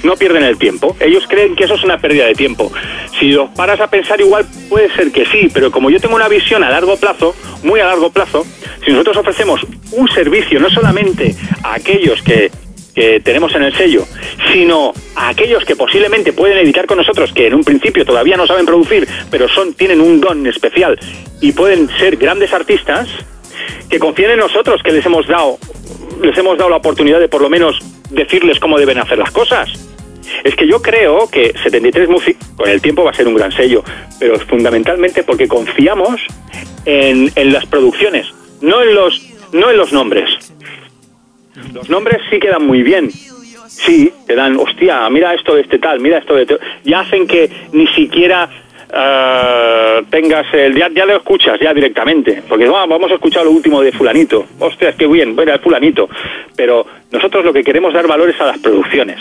No pierden el tiempo. Ellos creen que eso es una pérdida de tiempo. Si los paras a pensar igual puede ser que sí, pero como yo tengo una visión a largo plazo, muy a largo plazo, si nosotros ofrecemos un servicio no solamente a aquellos que, que tenemos en el sello, sino a aquellos que posiblemente pueden editar con nosotros, que en un principio todavía no saben producir, pero son tienen un don especial y pueden ser grandes artistas, que confíen en nosotros, que les hemos dado les hemos dado la oportunidad de por lo menos decirles cómo deben hacer las cosas. Es que yo creo que 73 Music con el tiempo va a ser un gran sello, pero fundamentalmente porque confiamos en, en las producciones, no en los no en los nombres. Los nombres sí quedan muy bien. Sí, te dan, hostia, mira esto de este tal, mira esto de... te-". Ya hacen que ni siquiera eh, tengas el... Ya, ya lo escuchas ya directamente. Porque "Ah, vamos a escuchar lo último de fulanito. Ostras, qué bien, bueno, el fulanito. Pero nosotros lo que queremos dar valores a las producciones.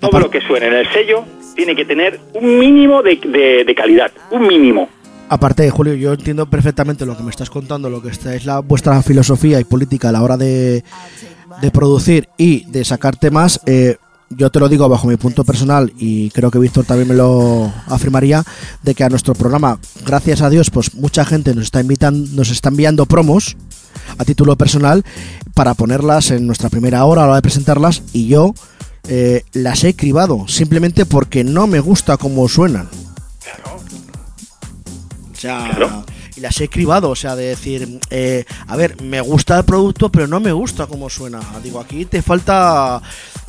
Todo lo que suene en el sello tiene que tener un mínimo de, de- de calidad. Un mínimo. Aparte, Julio, yo entiendo perfectamente lo que me estás contando, lo que está- es la vuestra filosofía y política a la hora de, de producir y de sacar temas. eh, yo te lo digo bajo mi punto personal y creo que Víctor también me lo afirmaría de que a nuestro programa, gracias a Dios, pues mucha gente nos está invitando, nos está enviando promos a título personal para ponerlas en nuestra primera hora a la hora de presentarlas y yo eh, las he cribado simplemente porque no me gusta cómo suenan. O sea, y las he cribado, o sea, de decir, eh, a ver, me gusta el producto, pero no me gusta cómo suena. Digo, aquí te falta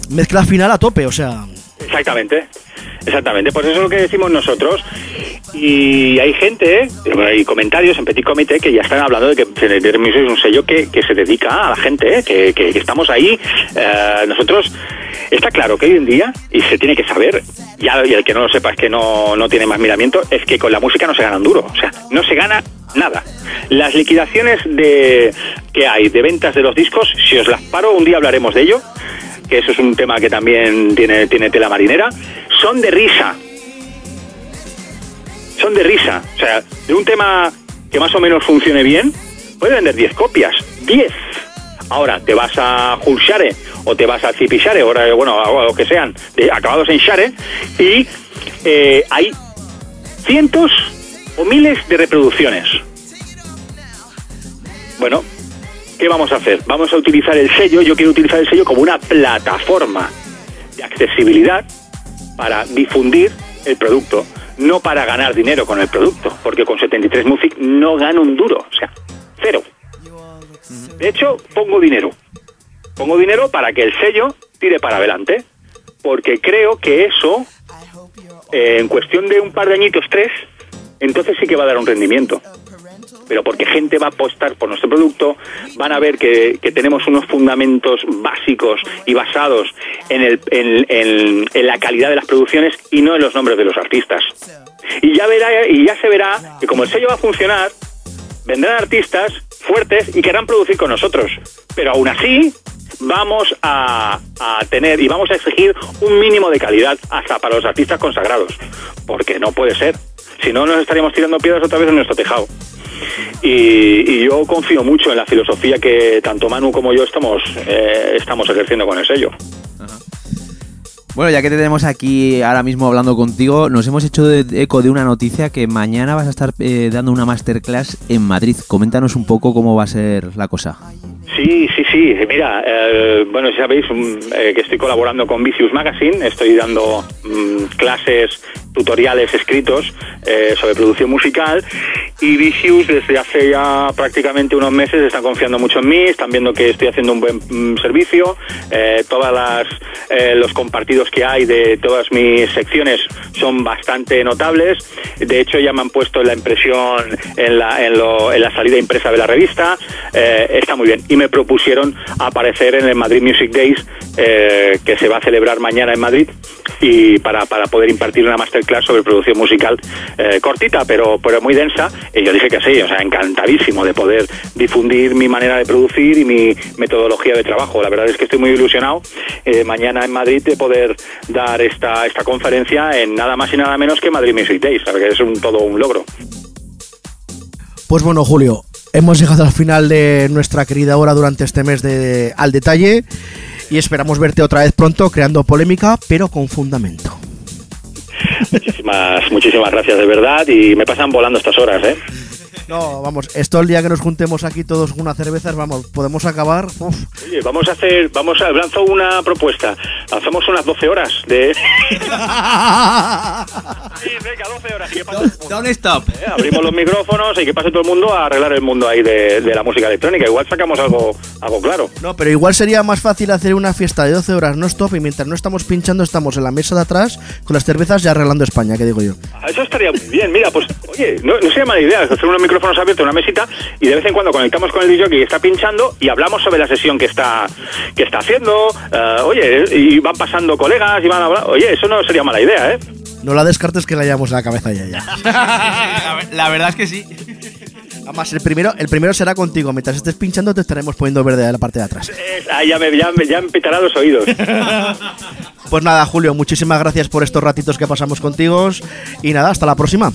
mezcla final a tope, o sea. Exactamente, exactamente. Pues eso es lo que decimos nosotros. Y hay gente, eh, hay comentarios en Petit Comité que ya están hablando de que Music es un sello que, que se dedica a la gente, eh, que, que- que estamos ahí. Eh, nosotros, está claro que hoy en día, y se tiene que saber, ya, y el que no lo sepa es que no, no tiene más miramiento, es que con la música no se gana un duro. O sea, no se gana nada. Las liquidaciones de que hay de ventas de los discos, si os las paro, un día hablaremos de ello que eso es un tema que también tiene, tiene tela marinera, son de risa. Son de risa. O sea, de un tema que más o menos funcione bien, puede vender 10 copias. 10. Ahora, te vas a Hulshare o te vas a Zipishare, ahora, bueno, o lo que sean, acabados en Share, y eh, hay cientos o miles de reproducciones. Bueno, ¿qué vamos a hacer? Vamos a utilizar el sello, yo quiero utilizar el sello como una plataforma de accesibilidad para difundir el producto, no para ganar dinero con el producto, porque con 73 Music no gano un duro, o sea, cero. De hecho, pongo dinero. Pongo dinero para que el sello tire para adelante, porque creo que eso, eh, en cuestión de un par de añitos, tres, entonces sí que va a dar un rendimiento. Pero porque gente va a apostar por nuestro producto, van a ver que, tenemos unos fundamentos básicos y basados en, el, en la calidad de las producciones y no en los nombres de los artistas. Y ya, verá, y ya se verá que como el sello va a funcionar, vendrán artistas fuertes y querrán producir con nosotros. Pero aún así, vamos a, a tener y vamos a exigir un mínimo de calidad hasta para los artistas consagrados. Porque no puede ser. Si no, nos estaríamos tirando piedras otra vez en nuestro tejado. Y, y yo confío mucho en la filosofía que tanto Manu como yo estamos, eh, estamos ejerciendo con el sello. Bueno, ya que te tenemos aquí ahora mismo hablando contigo, nos hemos hecho eco de una noticia que mañana vas a estar eh, dando una masterclass en Madrid. Coméntanos un poco cómo va a ser la cosa. Sí, sí, sí. Mira, eh, bueno, ya sabéis mm, eh, que estoy colaborando con Vicious Magazine. Estoy dando mm, clases, tutoriales escritos eh, sobre producción musical. Y Vicious desde hace ya prácticamente unos meses están confiando mucho en mí. Están viendo que estoy haciendo un buen mm, servicio. Todas las los compartidos que hay de todas mis secciones son bastante notables. De hecho, ya me han puesto la impresión en la, en la salida impresa de la revista. Está muy bien. Y me propusieron aparecer en el Madrid Music Days, eh, que se va a celebrar mañana en Madrid, y para, para poder impartir una masterclass sobre producción musical eh, cortita, pero, pero muy densa. Y yo dije que sí, o sea, encantadísimo de poder difundir mi manera de producir y mi metodología de trabajo. La verdad es que estoy muy ilusionado eh, mañana en Madrid de poder dar esta, esta conferencia en nada más y nada menos que Madrid Music Days, que es un, todo un logro. Pues bueno, Julio, hemos llegado al final de nuestra querida hora durante este mes de Al Detalle y esperamos verte otra vez pronto creando polémica, pero con fundamento. Muchísimas, muchísimas gracias de verdad y me pasan volando estas horas, ¿eh? No, vamos, esto el día que nos juntemos aquí todos con unas cervezas, vamos, podemos acabar. uf. Oye, vamos a hacer, vamos a, lanzo una propuesta. Lanzamos unas 12 horas de... Sí, venga, 12 horas. ¿Qué pasa? Don't stop. Eh, abrimos los micrófonos y que pase todo el mundo a arreglar el mundo ahí de, de la música electrónica. Igual sacamos algo, algo claro. No, pero igual sería más fácil hacer una fiesta de 12 horas no stop y mientras no estamos pinchando estamos en la mesa de atrás con las cervezas ya arreglando España, que digo yo. Ah, Eso estaría muy bien. Mira, pues, oye, no, no sería mala idea hacer unos micrófonos abiertos, una mesita, y de vez en cuando conectamos con el DJ que está pinchando y hablamos sobre la sesión que está que está haciendo. Eh, oye, y van pasando colegas y van hablando. Oye, eso no sería mala idea, ¿eh? No la descartes que la hayamos en la cabeza ya ya. La verdad es que sí. Además, el primero, el primero será contigo. Mientras estés pinchando te estaremos poniendo verde en la parte de atrás. Ah, ya me, ya, me- ya me pitará los oídos. Pues nada, Julio, muchísimas gracias por estos ratitos que pasamos contigo. Y nada, hasta la próxima.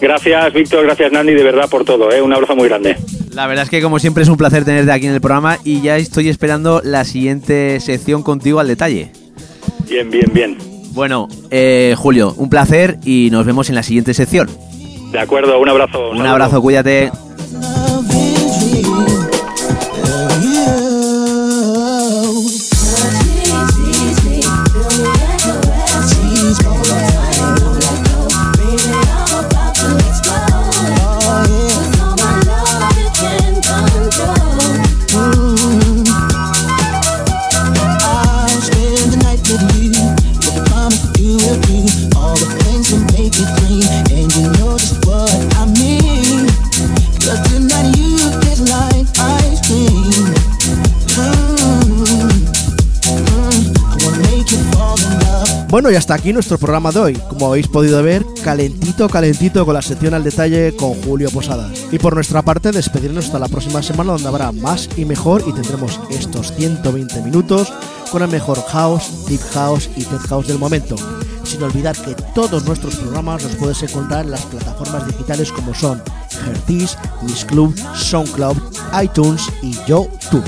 Gracias, Víctor, gracias, Nandi, de verdad por todo, ¿eh? Un abrazo muy grande. La verdad es que como siempre es un placer tenerte aquí en el programa y ya estoy esperando la siguiente sección contigo al detalle. Bien, bien, bien. Bueno, eh, Julio, un placer y nos vemos en la siguiente sección. De acuerdo, un abrazo. Un abrazo, cuídate. Bueno, y hasta aquí nuestro programa de hoy. Como habéis podido ver, calentito, calentito con la sección al detalle con Julio Posadas. Y por nuestra parte, despedirnos hasta la próxima semana donde habrá más y mejor y tendremos estos 120 minutos con el mejor house, deep house y tech house del momento. Sin olvidar que todos nuestros programas los puedes encontrar en las plataformas digitales como son Hertis, Miss Club, SoundCloud, iTunes y YouTube.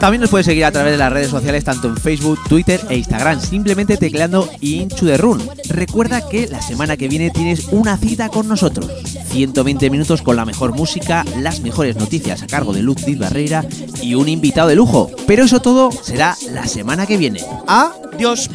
También nos puedes seguir a través de las redes sociales tanto en Facebook, Twitter e Instagram, simplemente tecleando Into the Run. Recuerda que la semana que viene tienes una cita con nosotros. 120 minutos con la mejor música, las mejores noticias a cargo de Luz Diz Barreira y un invitado de lujo. Pero eso todo será la semana que viene. Adiós.